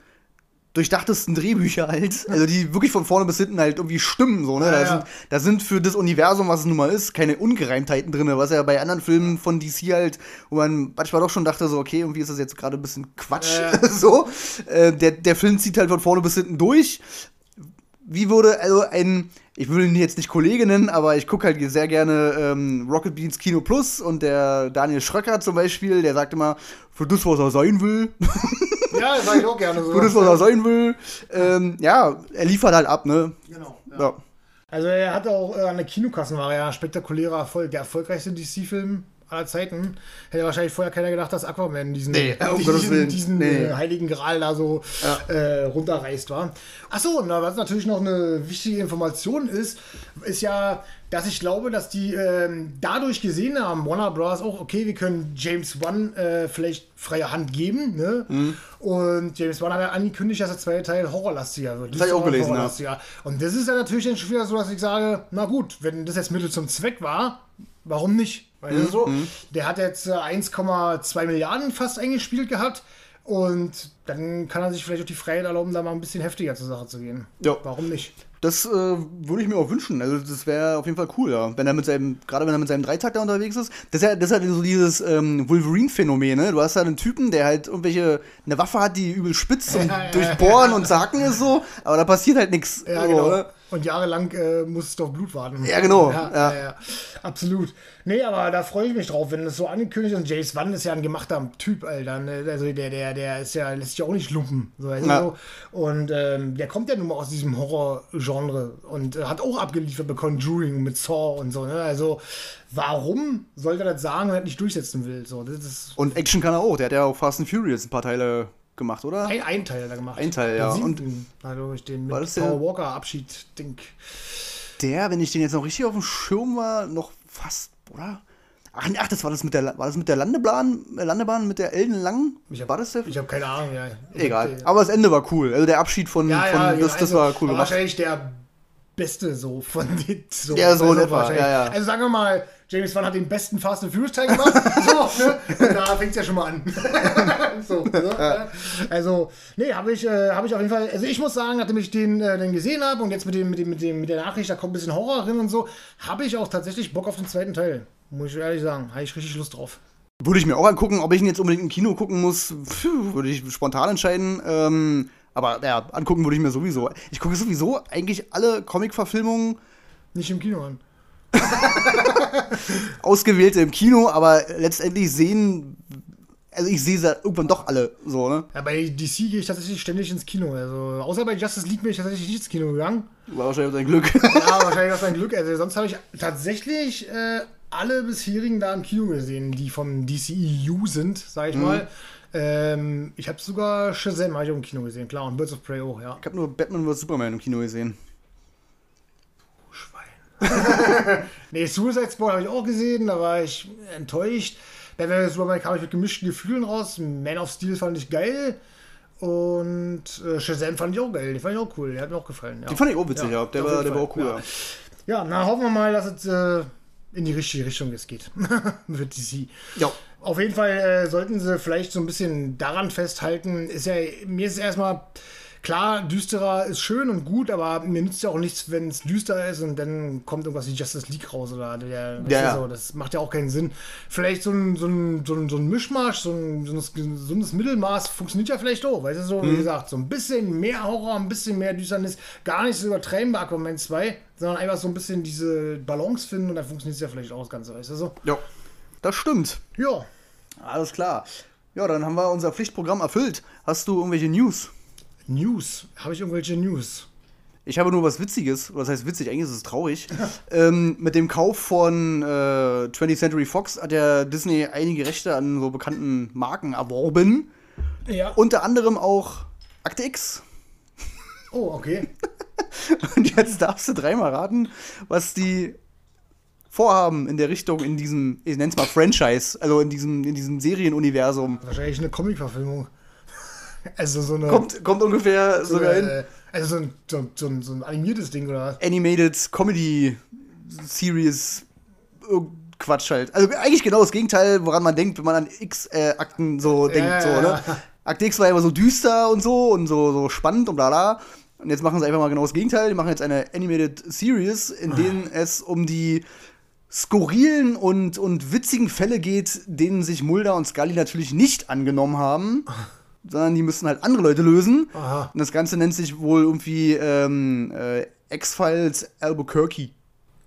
durchdachtesten Drehbücher halt, also die wirklich von vorne bis hinten halt irgendwie stimmen, so, ne? Ja, da, ja. Sind, da sind für das Universum, was es nun mal ist, keine Ungereimtheiten drin, was ja bei anderen Filmen von DC halt, wo man manchmal doch schon dachte, so, okay, irgendwie ist das jetzt gerade ein bisschen Quatsch, Ja. so. Äh, der, der Film zieht halt von vorne bis hinten durch. Wie würde, also ein, ich will ihn jetzt nicht Kollege nennen, aber ich gucke halt sehr gerne ähm, Rocket Beans Kino Plus und der Daniel Schröcker zum Beispiel, der sagt immer, für das, was er sein will, Ja, das sag ich auch gerne so. das, was er sein will, ähm, ja, er liefert halt ab, ne? Genau. Ja. Ja. Also er hatte auch äh, an der Kinokassen war er ja ein spektakulärer Erfolg, der erfolgreichste DC-Film aller Zeiten. Hätte wahrscheinlich vorher keiner gedacht, dass Aquaman diesen, Nee, um diesen, diesen Nee. äh, heiligen Gral da so äh, runterreißt war. Achso, na, was natürlich noch eine wichtige Information ist, ist ja, dass ich glaube, dass die ähm, dadurch gesehen haben, Warner Bros. auch, okay, wir können James Wan äh, vielleicht freie Hand geben. Ne? Mhm. Und James Wan hat ja angekündigt, dass der zweite Teil horrorlastiger wird. Das hab ich auch gelesen, ja. Und das ist ja natürlich dann schon wieder so, dass ich sage, na gut, wenn das jetzt Mittel zum Zweck war, warum nicht? Weißt Mhm, du so? Der hat jetzt äh, 1,2 Milliarden fast eingespielt gehabt. Und dann kann er sich vielleicht auch die Freiheit erlauben, da mal ein bisschen heftiger zur Sache zu gehen. Ja. Warum nicht? Das äh, würde ich mir auch wünschen. Also das wäre auf jeden Fall cool, ja. Wenn er mit seinem, gerade wenn er mit seinem Dreitakter unterwegs ist. Das ist ja, das ist halt so dieses ähm, Wolverine-Phänomen, ne? Du hast halt einen Typen, der halt irgendwelche, eine Waffe hat, die übel spitz und durchbohren und zacken ist so, aber da passiert halt nichts. Ja, so, genau. ne? Und jahrelang äh, muss es doch Blut warten. Ja, genau. Ja, Ja. ja. Absolut. Nee, aber da freue ich mich drauf, wenn es so angekündigt ist. Und James Wan ist ja ein gemachter Typ, Alter. Ne? Also der, der, der ist ja, lässt sich ja auch nicht lumpen. So, weißt du Ja. so. Und ähm, der kommt ja nun mal aus diesem Horror-Genre und äh, hat auch abgeliefert bei Conjuring mit Saw und so. Ne? Also warum sollte er das sagen, wenn er nicht durchsetzen will? So, das ist Und Action kann er auch. Der hat ja auch Fast and Furious ein paar Teile gemacht, oder? ein, ein Teil hat er gemacht. Ein Teil, ja. Den siebten, also ich den War mit das der- Paul Walker Abschied-Ding. Der, wenn ich den jetzt noch richtig auf dem Schirm war, noch fast, oder? Ach, ach das war das mit der, war das mit der Landebahn, äh, Landebahn mit der Elden Lang? Ich hab- war das der? Ich habe keine Ahnung, ja. Egal. Aber das Ende war cool. Also der Abschied von, Ja, von ja, das, ja, das also, war cool gemacht. Wahrscheinlich der beste so von den so. Ja, so in etwa, ja, ja. Also sagen wir mal, James Wan hat den besten Fast and Furious Teil gemacht. so, ne? Und da fängt es ja schon mal an. so, ne? Also, nee, habe ich, äh, hab ich auf jeden Fall. Also ich muss sagen, nachdem ich den, äh, den gesehen habe und jetzt mit dem, mit dem, mit dem, mit der Nachricht, da kommt ein bisschen Horror drin und so, habe ich auch tatsächlich Bock auf den zweiten Teil. Muss ich ehrlich sagen, habe ich richtig Lust drauf. Würde ich mir auch angucken, ob ich ihn jetzt unbedingt im Kino gucken muss, pfiuh, würde ich spontan entscheiden. Ähm, aber ja, angucken würde ich mir sowieso. Ich gucke sowieso eigentlich alle Comic-Verfilmungen Nicht im Kino an. ausgewählte im Kino, aber letztendlich sehen, also ich sehe sie irgendwann doch alle so, ne? Ja, bei DC gehe ich tatsächlich ständig ins Kino. Also, außer bei Justice League bin ich tatsächlich nicht ins Kino gegangen. War wahrscheinlich dein Glück. Ja, wahrscheinlich dein Glück. Also sonst habe ich tatsächlich äh, alle bisherigen da im Kino gesehen, die vom DCEU sind, sag ich mal. Ähm, ich habe sogar Shazam hab ich auch im Kino gesehen, klar, und Birds of Prey auch, ja. Ich habe nur Batman vs. Superman im Kino gesehen. Schwein. nee, Suicide Squad habe ich auch gesehen, da war ich enttäuscht. Batman vs. Superman kam ich mit gemischten Gefühlen raus. Man of Steel fand ich geil. Und äh, Shazam fand ich auch geil. Den fand ich auch cool. Der hat mir auch gefallen. Ja. Die fand ich auch witzig, ja. Der, auf war, der war auch cool, ja. ja. Ja, na hoffen wir mal, dass es äh, in die richtige Richtung jetzt geht. Mit DC. Ja. Auf jeden Fall äh, sollten sie vielleicht so ein bisschen daran festhalten. Ist ja, mir ist erstmal klar, düsterer ist schön und gut, aber mir nützt ja auch nichts, wenn es düster ist und dann kommt irgendwas wie Justice League raus oder der, Ja, ja. so, das macht ja auch keinen Sinn. Vielleicht so ein, so ein, so ein, so ein Mischmasch, so ein, so gesundes Mittelmaß funktioniert ja vielleicht auch, weißt du so, Mhm. wie gesagt, so ein bisschen mehr Horror, ein bisschen mehr Düsternis, gar nicht so übertreiben bei Aquaman 2, sondern einfach so ein bisschen diese Balance finden und dann funktioniert es ja vielleicht auch das Ganze, weißt du so. Ja. Das stimmt. Ja, Alles klar. Ja, dann haben wir unser Pflichtprogramm erfüllt. Hast du irgendwelche News? News. Habe ich irgendwelche News? Ich habe nur was Witziges, oder das heißt witzig, eigentlich ist es traurig. ähm, mit dem Kauf von äh, 20th Century Fox hat ja Disney einige Rechte an so bekannten Marken erworben. Ja. Unter anderem auch Akte X. Oh, okay. Und jetzt darfst du dreimal raten, was die vorhaben in der Richtung, in diesem, ich nenn's mal Franchise, also in diesem, in diesem Serienuniversum. Wahrscheinlich eine Comic-Verfilmung. Also so eine. Kommt, kommt ungefähr so, sogar hin. äh, also so ein, so, so, ein, so ein animiertes Ding oder was? Animated Comedy Series Quatsch halt. Also eigentlich genau das Gegenteil, woran man denkt, wenn man an X-Akten so denkt. ja, so, ja. ne? Akte X war immer so düster und so und so, so spannend und bla bla. Und jetzt machen sie einfach mal genau das Gegenteil. Die machen jetzt eine Animated Series, in Ah. denen es um die skurrilen und, und witzigen Fälle geht, denen sich Mulder und Scully natürlich nicht angenommen haben, sondern die müssen halt andere Leute lösen. Aha. Und das Ganze nennt sich wohl irgendwie ähm, äh, X-Files Albuquerque.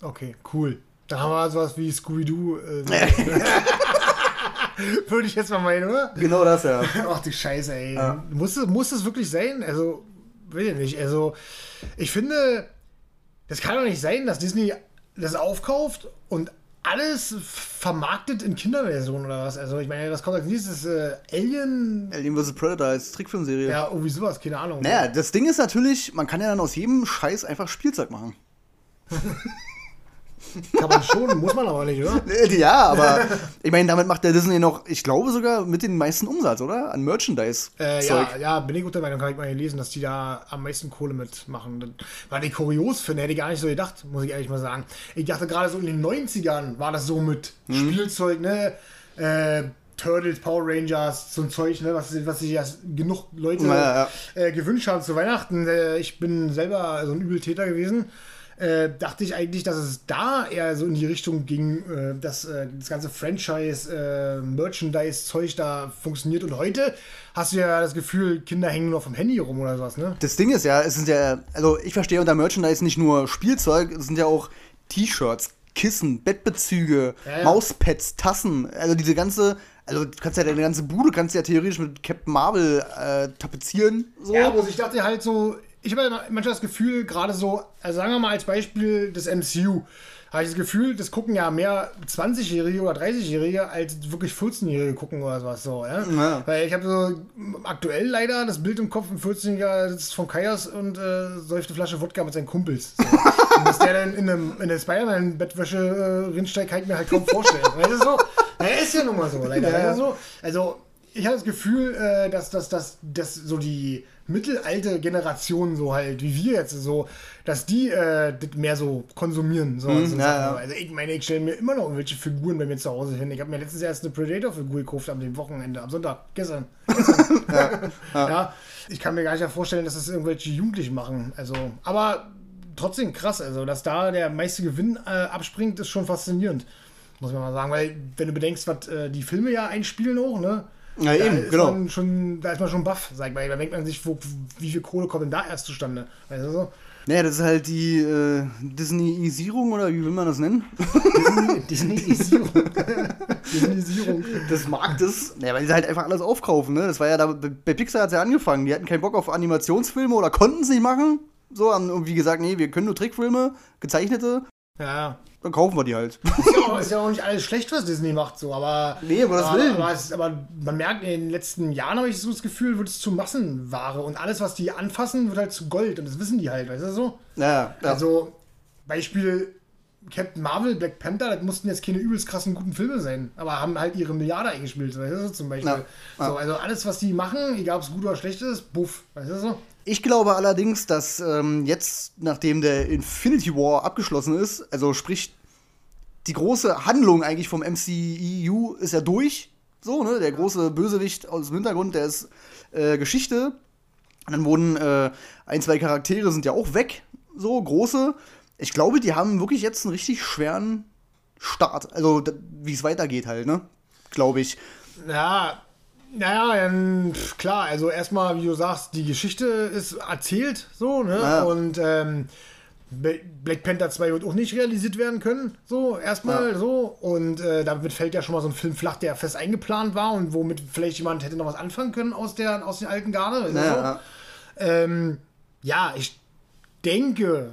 Okay, cool. Da haben wir sowas wie Scooby-Doo. Äh, Würde ich jetzt mal meinen, oder? Genau das, ja. Ach die Scheiße, ey. Muss, es, muss es wirklich sein? Also, will ich nicht. Also, ich finde, das kann doch nicht sein, dass Disney das aufkauft und alles vermarktet in Kinderversion oder was. Also, ich meine, was kommt als nächstes? Äh, Alien? Alien vs. Predator als Trickfilmserie. Ja, irgendwie sowas, keine Ahnung. Naja, das Ding ist natürlich, man kann ja dann aus jedem Scheiß einfach Spielzeug machen. Kann man schon, muss man aber nicht, oder? Ja, aber ich meine, damit macht der Disney noch, ich glaube sogar mit den meisten Umsatz, oder? An Merchandise-Zeug. Äh, ja, ja, bin ich guter Meinung, habe ich mal gelesen, dass die da am meisten Kohle mitmachen. Weil ich kurios finde, hätte ich gar nicht so gedacht, muss ich ehrlich mal sagen. Ich dachte gerade so in den 90ern war das so mit Mhm. Spielzeug, ne? Äh, Turtles, Power Rangers, so ein Zeug, ne, was, was sich ja genug Leute Ja, ja. Äh, gewünscht haben zu Weihnachten. Äh, ich bin selber so ein Übeltäter gewesen. Äh, dachte ich eigentlich, dass es da eher so in die Richtung ging, äh, dass äh, das ganze Franchise, äh, da funktioniert. Und heute hast du ja das Gefühl, Kinder hängen nur vom Handy rum oder sowas, ne? Das Ding ist ja, es sind ja, also ich verstehe unter Merchandise nicht nur Spielzeug, es sind ja auch T-Shirts, Kissen, Bettbezüge, Ja, ja. Mauspads, Tassen, also diese ganze, also du kannst ja deine ganze Bude, kannst ja theoretisch mit Captain Marvel äh, tapezieren. So. Ja, bloß ich dachte halt so, ich habe ja manchmal das Gefühl, gerade so, also sagen wir mal als Beispiel des MCU, habe ich das Gefühl, das gucken ja mehr 20-Jährige oder 30-Jährige als wirklich 14-Jährige gucken oder sowas so, ja. Ja. Weil ich habe so aktuell leider das Bild im Kopf, ein 14-Jähriger sitzt vom Kaias und äh, säuft eine Flasche Wodka mit seinen Kumpels. So. und dass der dann in, einem, in der Spider-Man-Bettwäsche äh, rinsteigt, kann ich mir halt kaum vorstellen. Weißt du so? Na, ist ja nun mal so, leider. Ja. So? Also, ich habe das Gefühl, äh, dass, dass, dass, dass so die mittelalte Generation so halt, wie wir jetzt so, dass die äh, das mehr so konsumieren. So, so ja, Sachen. ja. Also ich meine, ich stelle mir immer noch irgendwelche Figuren bei mir zu Hause hin. Ich habe mir letztens erst eine Predator-Figur gekauft am dem Wochenende, am Sonntag, gestern. gestern. ja, Ich kann mir gar nicht vorstellen, dass das irgendwelche Jugendlichen machen. Also, aber trotzdem krass, also dass da der meiste Gewinn äh, abspringt, ist schon faszinierend. Muss man mal sagen, weil wenn du bedenkst, was äh, die Filme ja einspielen auch, ne? Ja, da eben, genau. Schon, da ist man schon baff, sag ich mal. Da denkt man sich, wo, wie viel Kohle kommt denn da erst zustande? Weißt du so? Naja, das ist halt die äh, Disneyisierung oder wie will man das nennen? Disneyisierung. Disneyisierung. des Marktes. Ja, weil die halt einfach alles aufkaufen, ne? Das war ja da, bei Pixar hat es ja angefangen. Die hatten keinen Bock auf Animationsfilme oder konnten nicht machen. So, haben irgendwie gesagt, nee, wir können nur Trickfilme, gezeichnete, Ja, dann kaufen wir die halt. Ist ja, auch, ist ja auch nicht alles schlecht, was Disney macht, so, aber. Nee, aber das aber, will. aber, es, aber man merkt, in den letzten Jahren habe ich so das Gefühl, wird es zu Massenware und alles, was die anfassen, wird halt zu Gold und das wissen die halt, weißt du so? Ja, ja. Also, Beispiel Captain Marvel, Black Panther, das mussten jetzt keine übelst krassen guten Filme sein, aber haben halt ihre Milliarde eingespielt, weißt du so, zum Beispiel. Ja, ja. So, also alles, was die machen, egal ob es gut oder schlecht ist, buff, weißt du so? Ich glaube allerdings, dass ähm, jetzt, nachdem der Infinity War abgeschlossen ist, also sprich, die große Handlung eigentlich vom MCEU ist ja durch. So, ne? Der große Bösewicht aus dem Hintergrund, der ist äh, Geschichte. Und dann wurden äh, ein, zwei Charaktere sind ja auch weg, so große. Ich glaube, die haben wirklich jetzt einen richtig schweren Start. Also, wie es weitergeht halt, ne? Glaube ich. Ja, naja, klar, also erstmal, wie du sagst, die Geschichte ist erzählt, so, ne? Ja. Und ähm, Black Panther 2 wird auch nicht realisiert werden können, so, erstmal Ja. so. Und äh, damit fällt ja schon mal so ein Film flach, der fest eingeplant war und womit vielleicht jemand hätte noch was anfangen können aus, der, aus den alten Garde. du so? Ja, Ähm, ja, ich denke,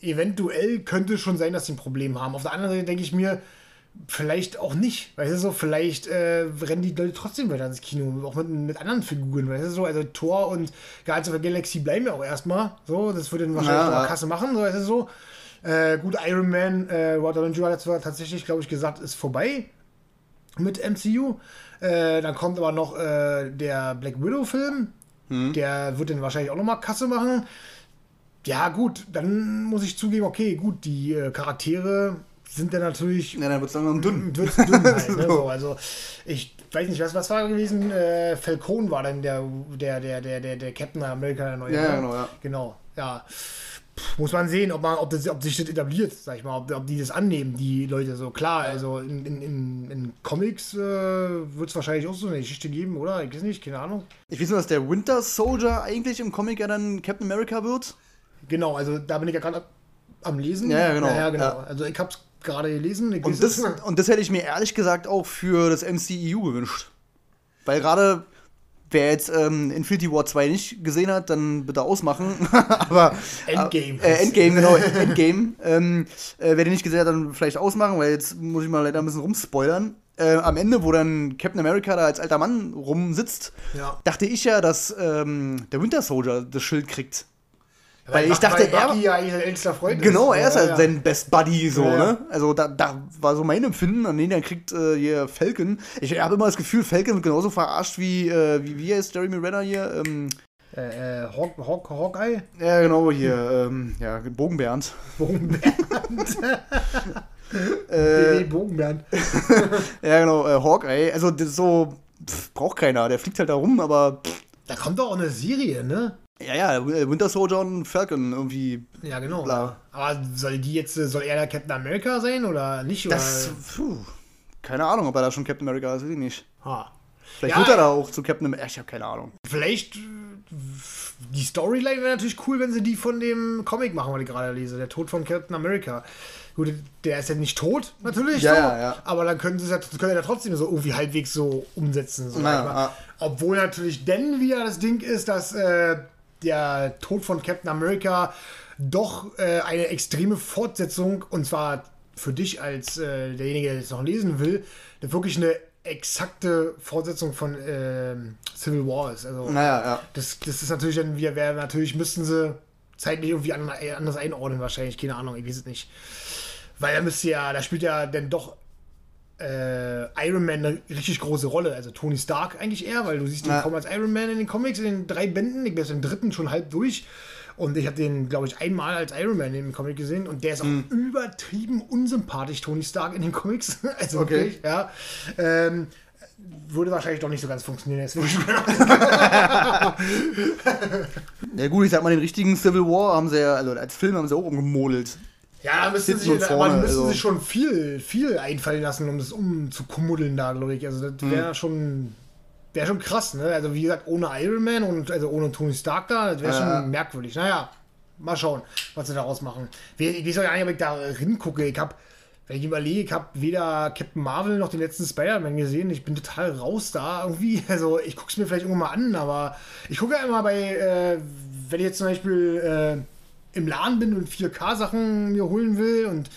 eventuell könnte es schon sein, dass sie ein Problem haben. Auf der anderen Seite denke ich mir, vielleicht auch nicht. Weißt du so, vielleicht äh, rennen die Leute trotzdem weiter ins Kino, auch mit, mit anderen Figuren, weißt du so. Also Thor und Guardians of the Galaxy bleiben ja auch erstmal. So, das wird dann wahrscheinlich Ja, ja. Kasse machen, so weißt du so. Äh, gut, Iron Man, äh, Robert Downey Jr. hat zwar tatsächlich, glaube ich, gesagt, ist vorbei mit MCU. Äh, dann kommt aber noch äh, der Black Widow-Film. Der wird dann wahrscheinlich auch nochmal Kasse machen. Ja, gut, dann muss ich zugeben, okay, gut, die äh, Charaktere sind dann natürlich Ja, dann wird es langsam dünn. wird's dünn halt, ne? so, also ich weiß nicht, was, was war gewesen? Äh, Falcon war dann der, der, der, der, der, der Captain America, der neue. Ja, ne? genau, ja. Genau, ja. Pff, Muss man sehen, ob, man, ob, das, ob sich das etabliert, sag ich mal, ob, ob die das annehmen, die Leute so. Klar, also in, in, in, in Comics äh, wird es wahrscheinlich auch so eine Geschichte geben, oder? Ich weiß nicht, keine Ahnung. Ich weiß nur, dass der Winter Soldier eigentlich im Comic ja dann Captain America wird. Genau, also da bin ich ja gerade am Lesen. Ja, ja, genau. Ja, ja, genau. Ja. Also ich hab's gerade gelesen. Ich Und das, und das hätte ich mir ehrlich gesagt auch für das MCEU gewünscht. Weil gerade, wer jetzt ähm, Infinity War 2 nicht gesehen hat, dann bitte ausmachen. Aber. Endgame. Äh, Endgame, genau, Endgame. ähm, äh, wer den nicht gesehen hat, dann vielleicht ausmachen, weil jetzt muss ich mal leider ein bisschen rumspoilern. Äh, am Ende, wo dann Captain America da als alter Mann rumsitzt, Ja. dachte ich ja, dass ähm, der Winter Soldier das Schild kriegt. Weil ich dachte, er- ja Genau, er ist Ja, halt sein Best Buddy, so, ne? Also da, da war so mein Empfinden, an den dann kriegt äh, hier Falcon. Ich habe immer das Gefühl, Falcon wird genauso verarscht wie, äh, wie, wie heißt Jeremy Renner hier? Ähm, Äh, äh, Hawk, Hawk, Hawkeye? ja, genau, hier, ähm, ja, Bogenbernd. Bogenbernd. Äh, nee, Bogenbernd. ja, genau, äh, Hawkeye. Also das so, pff, braucht keiner, der fliegt halt da rum, aber pff, Da kommt doch auch eine Serie, ne? Ja, ja, äh, Winter Soldier und Falcon irgendwie. Ja, genau. Bla. Aber soll die jetzt, äh, soll er der Captain America sein oder nicht? Das, Oder? puh, keine Ahnung, ob er da schon Captain America ist, weiß ich nicht. Ha. Vielleicht ja, wird er da auch zu Captain America. Ich habe keine Ahnung. Vielleicht. Äh, die Storyline wäre natürlich cool, wenn sie die von dem Comic machen, was ich gerade lese. Der Tod von Captain America. Gut, der ist ja nicht tot, natürlich. Ja, so, ja, ja. Aber dann können sie es ja, können ja trotzdem so irgendwie halbwegs so umsetzen. So ja. Obwohl natürlich denn wieder das Ding ist, dass äh, der Tod von Captain America doch äh, eine extreme Fortsetzung, und zwar für dich als äh, derjenige, der es noch lesen will, wirklich eine exakte Fortsetzung von äh, Civil War ist. Also, naja, ja. das, das ist natürlich dann wieder, wäre natürlich müssten sie zeitlich irgendwie anders einordnen, wahrscheinlich, keine Ahnung, ich weiß es nicht. Weil da müsste ja, da spielt ja dann doch äh, Iron Man eine richtig große Rolle. Also Tony Stark eigentlich eher, weil du siehst ihn ja. kaum als Iron Man in den Comics, in den drei Bänden. Ich bin jetzt im dritten schon halb durch. Und ich habe den, glaube ich, einmal als Iron Man in dem Comic gesehen und der ist auch mhm. übertrieben unsympathisch, Tony Stark in den Comics. also okay. wirklich, ja. Ähm, würde wahrscheinlich doch nicht so ganz funktionieren. Jetzt ja gut, ich sag mal, den richtigen Civil War haben sie ja, also als Film haben sie auch umgemodelt. Ja, müssen sie, vorne, müssen also. sich schon viel, viel einfallen lassen, um das umzukummudeln da, glaube ich. Also das wäre mhm. schon wäre schon krass, ne? Also wie gesagt, ohne Iron Man und also ohne Tony Stark da, das wäre ja. schon merkwürdig. Naja, mal schauen, was sie daraus machen. Ich weiß auch gar nicht, ob ich da hingucke. Ich habe, wenn ich überlege, ich habe weder Captain Marvel noch den letzten Spider-Man gesehen. Ich bin total raus da irgendwie. Also ich gucke es mir vielleicht irgendwann mal an, aber ich gucke ja immer bei, äh, wenn ich jetzt zum Beispiel äh, im Laden bin und 4K-Sachen mir holen will und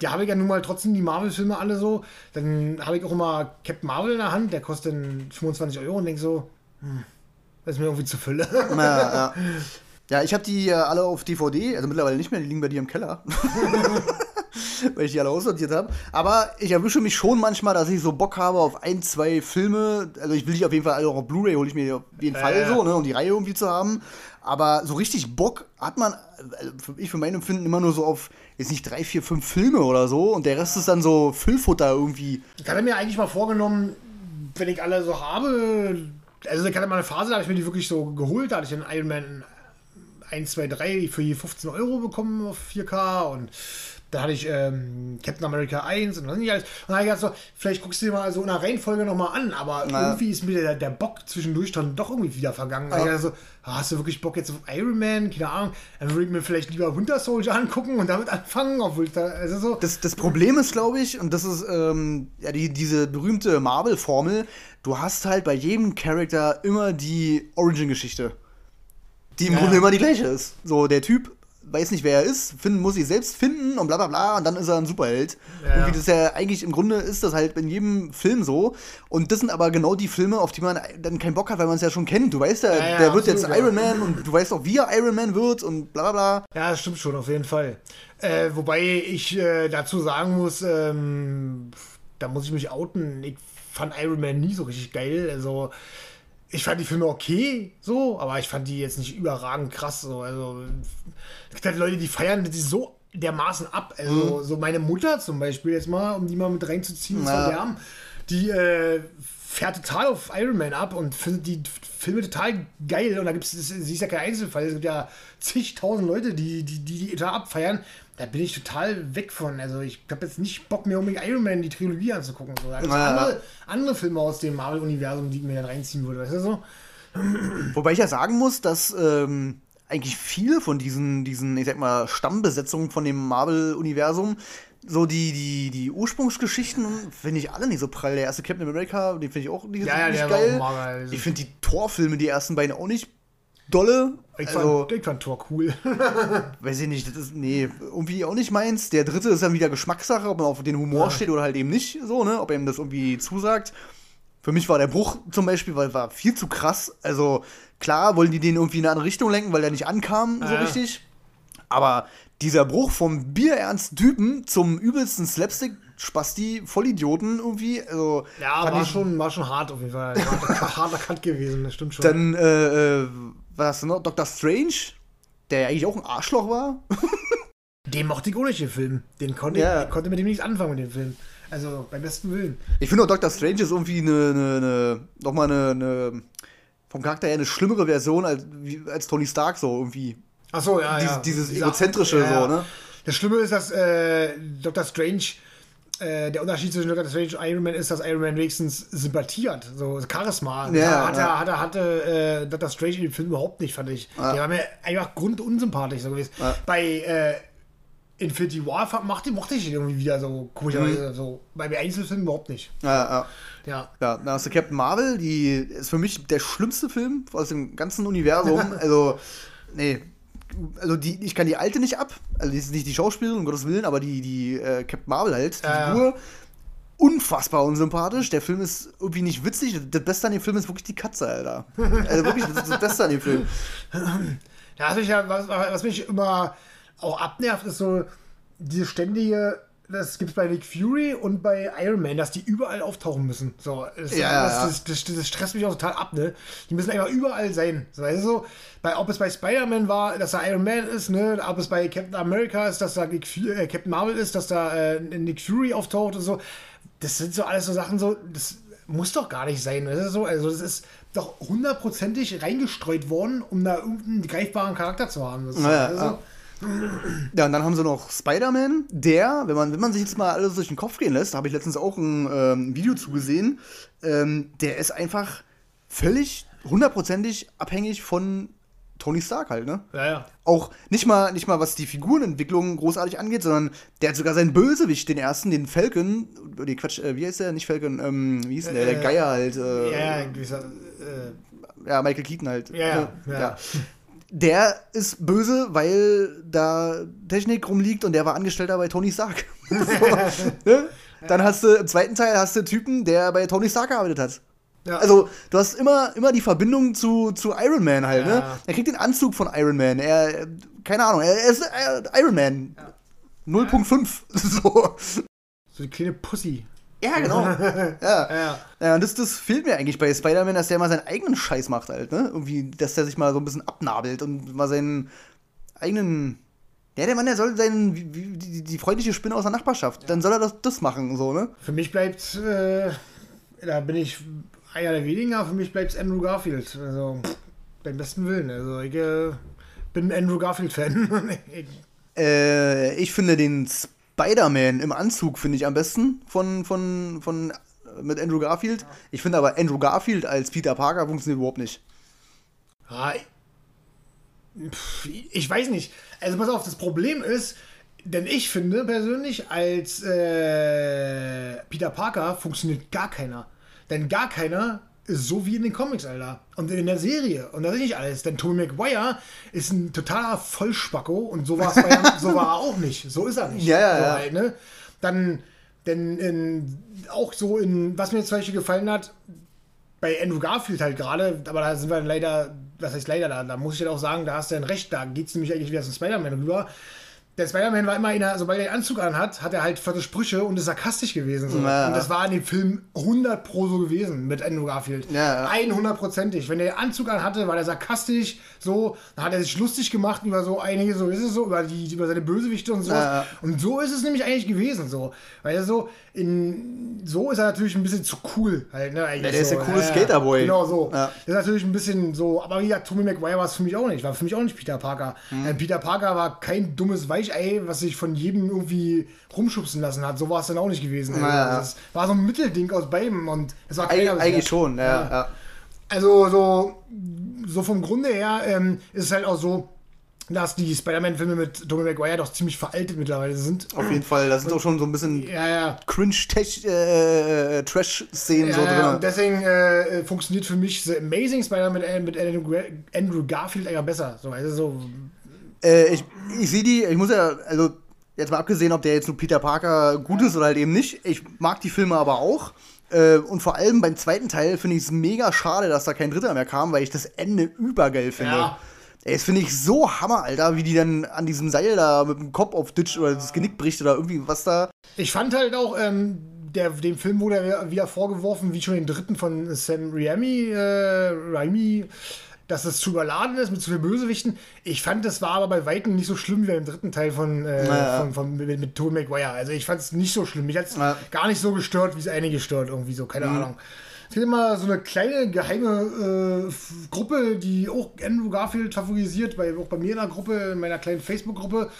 da habe ich ja nun mal trotzdem die Marvel-Filme alle so. Dann habe ich auch immer Captain Marvel in der Hand, der kostet 25 Euro und denke so, hm, das ist mir irgendwie zu Fülle. Ja, ja. ja ich habe die äh, alle auf DVD, also mittlerweile nicht mehr, die liegen bei dir im Keller. weil ich die alle aussortiert habe. Aber ich erwische mich schon manchmal, dass ich so Bock habe auf ein, zwei Filme. Also ich will die auf jeden Fall alle auch auf Blu-ray, hole ich mir auf jeden Fall äh. so, ne, um die Reihe irgendwie zu haben. Aber so richtig Bock hat man, also ich für mein Empfinden, immer nur so auf, jetzt nicht drei, vier, fünf Filme oder so. Und der Rest ist dann so Füllfutter irgendwie. Ich hatte mir eigentlich mal vorgenommen, wenn ich alle so habe, also ich hatte mal eine Phase, da habe ich mir die wirklich so geholt, da hatte ich den Iron Man 1, 2, 3 für je 15 Euro bekommen auf 4K und da hatte ich ähm, Captain America 1 und dann nicht alles. Und dann habe ich gedacht, so, vielleicht guckst du dir mal so in der Reihenfolge nochmal an, aber naja. irgendwie ist mir der, der Bock zwischendurch dann doch irgendwie wieder vergangen. Ja. Ich so, ah, hast du wirklich Bock jetzt auf Iron Man? Keine Ahnung. Dann würde ich mir vielleicht lieber Winter Soldier angucken und damit anfangen, obwohl da, also so. Das, das Problem ist, glaube ich, und das ist ähm, ja die, diese berühmte Marvel-Formel, du hast halt bei jedem Charakter immer die Origin-Geschichte die im ja. Grunde immer die gleiche ist. So, der Typ weiß nicht, wer er ist, finden, muss sich selbst finden und bla bla bla und dann ist er ein Superheld. Ja. Und wie das ja eigentlich im Grunde ist das halt in jedem Film so. Und das sind aber genau die Filme, auf die man dann keinen Bock hat, weil man es ja schon kennt. Du weißt ja, ja, ja der wird jetzt Iron Man und du weißt auch, wie er Iron Man wird und bla bla bla. Ja, das stimmt schon, auf jeden Fall. Äh, wobei ich äh, dazu sagen muss, ähm, da muss ich mich outen, ich fand Iron Man nie so richtig geil. Also ich fand die Filme okay, so, aber ich fand die jetzt nicht überragend krass. So. Also, es gibt halt Leute, die feiern die so dermaßen ab. Also, mhm. so meine Mutter zum Beispiel, jetzt mal, um die mal mit reinzuziehen, ja. die äh, fährt total auf Iron Man ab und findet die Filme total geil. Und da gibt es, sie ist ja kein Einzelfall, es gibt ja zigtausend Leute, die die, die, die da abfeiern da bin ich total weg von. Also ich habe jetzt nicht Bock mehr, unbedingt Iron Man die Trilogie anzugucken. So. Da gibt ja, andere, andere Filme aus dem Marvel-Universum, die ich mir dann reinziehen würde, weißt du so? Wobei ich ja sagen muss, dass ähm, eigentlich viele von diesen, diesen, ich sag mal, Stammbesetzungen von dem Marvel-Universum, so die, die, die Ursprungsgeschichten finde ich alle nicht so prall. Der erste Captain America, den finde ich auch nicht, ja, nicht ja, geil. Ich finde die Torfilme, die ersten beiden auch nicht dolle. Ich fand, also, ich fand Tor cool. weiß ich nicht, das ist, nee, irgendwie auch nicht meins. Der dritte ist dann wieder Geschmackssache, ob man auf den Humor ja. steht oder halt eben nicht, so, ne, ob ihm das irgendwie zusagt. Für mich war der Bruch zum Beispiel, weil war viel zu krass. Also, klar wollen die den irgendwie in eine andere Richtung lenken, weil der nicht ankam, so ja. richtig. Aber dieser Bruch vom bierernsten Typen zum übelsten Slapstick Spasti, Vollidioten irgendwie. Also, ja, war schon, war schon hart auf jeden Fall. harter Cut gewesen, das stimmt schon. Dann, äh, äh was noch? Dr. Strange, der ja eigentlich auch ein Arschloch war. den mochte ich nicht, den Film. Den konnte, ja. ich, konnte mit dem nichts anfangen mit dem Film. Also beim besten Willen. Ich finde auch Dr. Strange ist irgendwie eine, eine, eine nochmal eine, eine, vom Charakter her eine schlimmere Version als, als Tony Stark so irgendwie. Ach so, ja, Dies, ja. Dieses egozentrische ja, so, ne? Das Schlimme ist, dass äh, Dr. Strange äh, der Unterschied zwischen Doctor Strange und Iron Man ist, dass Iron Man wenigstens sympathiert, so Charisma. Ja, hat, ja. Hat er hatte äh, Doctor Strange in dem Film überhaupt nicht, fand ich. Der war mir einfach grundunsympathisch so gewesen. Bei äh, Infinity War machte, mochte ich ihn irgendwie wieder so komischerweise. Mhm. So. Bei Einzelfilmen überhaupt nicht. Ja, ja. Ja. Ja, dann hast du Captain Marvel, die ist für mich der schlimmste Film aus dem ganzen Universum. Also, nee. Also die, ich kann die alte nicht ab. Also die ist nicht die Schauspielerin, um Gottes Willen, aber die, die äh, Captain Marvel halt, die Ja, ja. Figur, unfassbar unsympathisch. Der Film ist irgendwie nicht witzig. Das Beste an dem Film ist wirklich die Katze, Alter. Also wirklich, das ist das Beste an dem Film. Ja, was mich, ja, was, was mich immer auch abnervt, ist so diese ständige, das gibt es bei Nick Fury und bei Iron Man, dass die überall auftauchen müssen. So, das, Ja, das. Das, das, stresst mich auch total ab, ne? Die müssen einfach überall sein. So, weißt du, so, bei, ob es bei Spider-Man war, dass da Iron Man ist, ne? Ob es bei Captain America ist, dass da Nick äh, Captain Marvel ist, dass da äh, Nick Fury auftaucht und so. Das sind so alles so Sachen, so, das muss doch gar nicht sein. Das ist so, also das ist doch hundertprozentig reingestreut worden, um da irgendeinen greifbaren Charakter zu haben. Das ist, Ja, also, ja. Ja, und dann haben sie noch Spider-Man, der, wenn man, wenn man sich jetzt mal alles durch den Kopf gehen lässt, da habe ich letztens auch ein ähm, Video zugesehen, ähm, der ist einfach völlig hundertprozentig abhängig von Tony Stark halt, ne? ja, ja. Auch nicht mal, nicht mal was die Figurenentwicklung großartig angeht, sondern der hat sogar seinen Bösewicht, den ersten, den Falcon, nee, Quatsch, äh, wie heißt der? Nicht Falcon, ähm, wie hieß denn der? Der Äh, Geier halt. Äh, Ja, ja, gewisser, äh, ja, Michael Keaton halt. Ja, ja, ja. Der ist böse, weil da Technik rumliegt und der war Angestellter bei Tony Stark. so, ne? Dann hast du im zweiten Teil hast du Typen, der bei Tony Stark gearbeitet hat. ja. Also, du hast immer, immer die Verbindung zu, zu Iron Man halt, ne? Ja. Er kriegt den Anzug von Iron Man. Er, keine Ahnung, er ist Iron Man. 0.5. So. so eine kleine Pussy. Ja, genau. ja. Ja, Ja, und das, das fehlt mir eigentlich bei Spider-Man, dass der mal seinen eigenen Scheiß macht halt, ne? Irgendwie, dass der sich mal so ein bisschen abnabelt und mal seinen eigenen. Ja, der Mann, der soll seinen, wie, die, die freundliche Spinne aus der Nachbarschaft, dann soll er das, das machen, so, ne? Für mich bleibt, äh, da bin ich einer der wenigen, aber für mich bleibt Andrew Garfield. Also, beim besten Willen. Also, ich äh, bin Andrew Garfield-Fan. Äh, ich finde den Spider-Man im Anzug, finde ich am besten von, von, von, äh, mit Andrew Garfield. Ich finde aber Andrew Garfield als Peter Parker funktioniert überhaupt nicht. Ja, pf, ich weiß nicht. Also pass auf, das Problem ist, denn ich finde persönlich, als äh, Peter Parker funktioniert gar keiner. Denn gar keiner ist so wie in den Comics, Alter. Und in der Serie. Und das ist nicht alles. Denn Tobey Maguire ist ein totaler Vollspacko und so, war's bei, so war er auch nicht. So ist er nicht. Ja, ja, so ja. Halt, ne? Dann, denn in, auch so in, was mir jetzt zum Beispiel gefallen hat, bei Andrew Garfield halt gerade, aber da sind wir leider, was heißt leider, da, da muss ich halt auch sagen, da hast du ein Recht, da geht es nämlich eigentlich wieder zum Spider-Man rüber. Der Spider-Man war immer in der, sobald er den Anzug anhat, hat er halt vierte Sprüche und ist sarkastisch gewesen. So. Ja. Und das war in dem Film 100 pro so gewesen mit Andrew Garfield. Ja, ja. 100%ig. Wenn er den Anzug anhatte, war der sarkastisch, so, dann hat er sich lustig gemacht über so einige, so ist es so, über, die, über seine Bösewichte und sowas. Ja, ja. Und so ist es nämlich eigentlich gewesen, so. Weil er so, in, so ist er natürlich ein bisschen zu cool halt, ne? eigentlich Ja, der ist so. der coole Skaterboy. Genau so. Ja. Das ist natürlich ein bisschen so, aber wie gesagt, Tommy Maguire war es für mich auch nicht. War für mich auch nicht Peter Parker. Mhm. Äh, Peter Parker war kein dummes Weichei, was sich von jedem irgendwie rumschubsen lassen hat. So war es dann auch nicht gewesen. Also, Ja, ja. Das war so ein Mittelding aus beiden und es war Eig keiner bis eigentlich schon, ja. Ja. ja. Also so, so vom Grunde her ähm, ist es halt auch so, dass die Spider-Man-Filme mit Tommy Maguire doch ziemlich veraltet mittlerweile sind. Auf jeden Fall, da sind auch schon so ein bisschen Ja, ja. Cringe-Trash-Szenen Ja, so ja, drin. und deswegen äh, funktioniert für mich The Amazing Spider-Man mit, mit Andrew, Andrew Garfield eher besser. So, also so, Äh, ich ich sehe die, ich muss ja, also jetzt mal abgesehen, ob der jetzt nur Peter Parker gut ist oder halt eben nicht. Ich mag die Filme aber auch. Äh, und vor allem beim zweiten Teil finde ich es mega schade, dass da kein dritter mehr kam, weil ich das Ende übergeil finde. Ja. Ey, das finde ich so Hammer, Alter, wie die dann an diesem Seil da mit dem Kopf auf Ditch oder das Genick bricht oder irgendwie was da. Ich fand halt auch, ähm, der, dem Film wurde ja wieder vorgeworfen, wie schon den dritten von Sam Raimi, äh, Raimi, dass es zu überladen ist mit zu vielen Bösewichten. Ich fand, das war aber bei Weitem nicht so schlimm wie beim dritten Teil von, äh, Ja. von, von mit, mit Tobey Maguire. Also ich fand es nicht so schlimm. Mich hat es Ja. gar nicht so gestört, wie es einige stört, irgendwie so, keine Ahnung. Es gibt immer so eine kleine geheime äh, Gruppe, die auch Andrew Garfield favorisiert, bei, auch bei mir in der Gruppe, in meiner kleinen Facebook-Gruppe.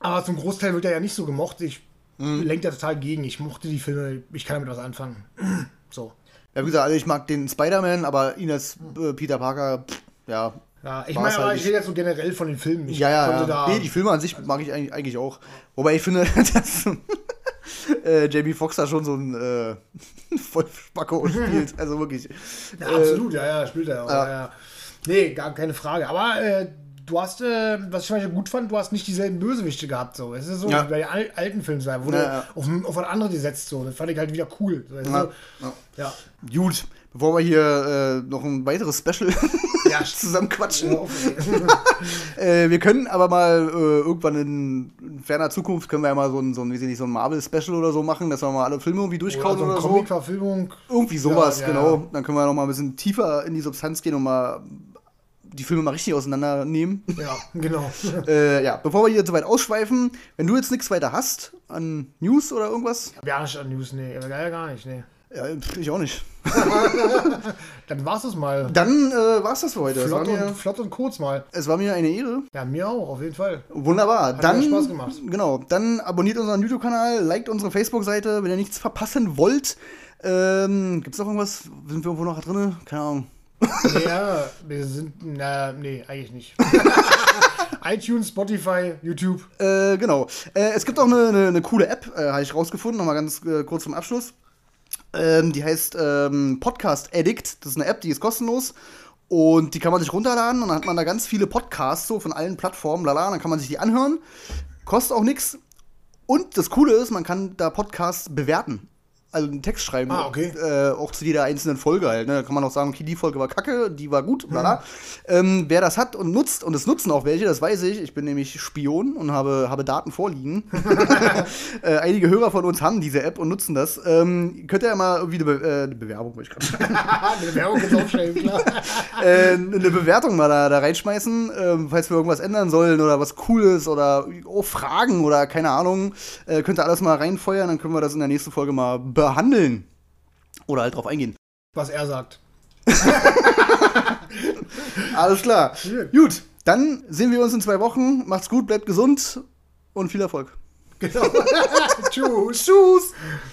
Aber zum Großteil wird er ja nicht so gemocht. Ich mhm. lenkt ja total gegen. Ich mochte die Filme, ich kann damit was anfangen. so. Ja, wie gesagt, also ich mag den Spider-Man, aber ihn als äh, Peter Parker, pff, ja. Ja, ich meine, halt ich rede jetzt so generell von den Filmen. Ich ja, ja, ja. Nee, die Filme an sich mag ich eigentlich, eigentlich auch. Wobei ich finde, dass äh, Jamie Foxx da schon so ein äh, Vollspacko spielt. Also wirklich. Ja, absolut, ja, ja, spielt er auch. Ja. Ja. Nee, gar keine Frage. Aber äh, du hast, äh, was ich zum Beispiel gut fand, du hast nicht dieselben Bösewichte gehabt. So. Es ist so ja. wie bei den al alten Filmen, wo ja, ja. auf, auf was anderes gesetzt. So. Das fand ich halt wieder cool. So, ja. Ja. Gut, bevor wir hier äh, noch ein weiteres Special ja, zusammen quatschen. äh, wir können aber mal äh, irgendwann in, in, ferner Zukunft können wir ja mal so ein, so ein, wie nicht, so ein Marvel-Special oder so machen, dass wir mal alle Filme irgendwie durchkauen oder, so. Oder so. Irgendwie sowas, genau. Dann können wir noch mal ein bisschen tiefer in die Substanz gehen und mal die Filme mal richtig auseinandernehmen. Ja, genau. äh, ja, bevor wir hier zu weit ausschweifen, wenn du jetzt nichts weiter hast an News oder irgendwas? Ja, nicht an News, nee, ja, gar nicht, nee. Ja, ich auch nicht. Dann war's das mal. Dann äh, war's das für heute. Flott, mir, und, flott und kurz mal. Es war mir eine Ehre. Ja, mir auch, auf jeden Fall. Wunderbar. Hat dann, Spaß gemacht. Genau. Dann abonniert unseren YouTube-Kanal, liked unsere Facebook-Seite, wenn ihr nichts verpassen wollt. Ähm, gibt's noch irgendwas? Sind wir irgendwo noch drin? Keine Ahnung. Ja, wir sind. Na, nee, eigentlich nicht. iTunes, Spotify, YouTube. Äh, genau. Äh, es gibt auch eine, eine, eine coole App, äh, habe ich rausgefunden, nochmal ganz äh, kurz zum Abschluss. Ähm, die heißt ähm, Podcast Addict. Das ist eine App, die ist kostenlos. Und die kann man sich runterladen und dann hat man da ganz viele Podcasts so von allen Plattformen, lala, dann kann man sich die anhören. Kostet auch nichts. Und das Coole ist, man kann da Podcasts bewerten also einen Text schreiben. Ah, okay. Äh, auch zu jeder einzelnen Folge halt. Ne? Da kann man auch sagen, okay, die Folge war kacke, die war gut, bla, Mhm. Ähm, wer das hat und nutzt, und es nutzen auch welche, das weiß ich. Ich bin nämlich Spion und habe, habe Daten vorliegen. äh, einige Hörer von uns haben diese App und nutzen das. Ähm, könnt ihr ja mal irgendwie eine, Be äh, eine Bewerbung, ich gerade Eine Bewerbung ist auch schnell, klar. äh, eine Bewertung mal da, da reinschmeißen, ähm, falls wir irgendwas ändern sollen oder was Cooles oder oh, Fragen oder keine Ahnung. Äh, könnt ihr alles mal reinfeuern, dann können wir das in der nächsten Folge mal behandeln. Oder halt drauf eingehen. Was er sagt. Alles klar. Gut, dann sehen wir uns in zwei Wochen. Macht's gut, bleibt gesund und viel Erfolg. Genau. Tschüss. Tschüss.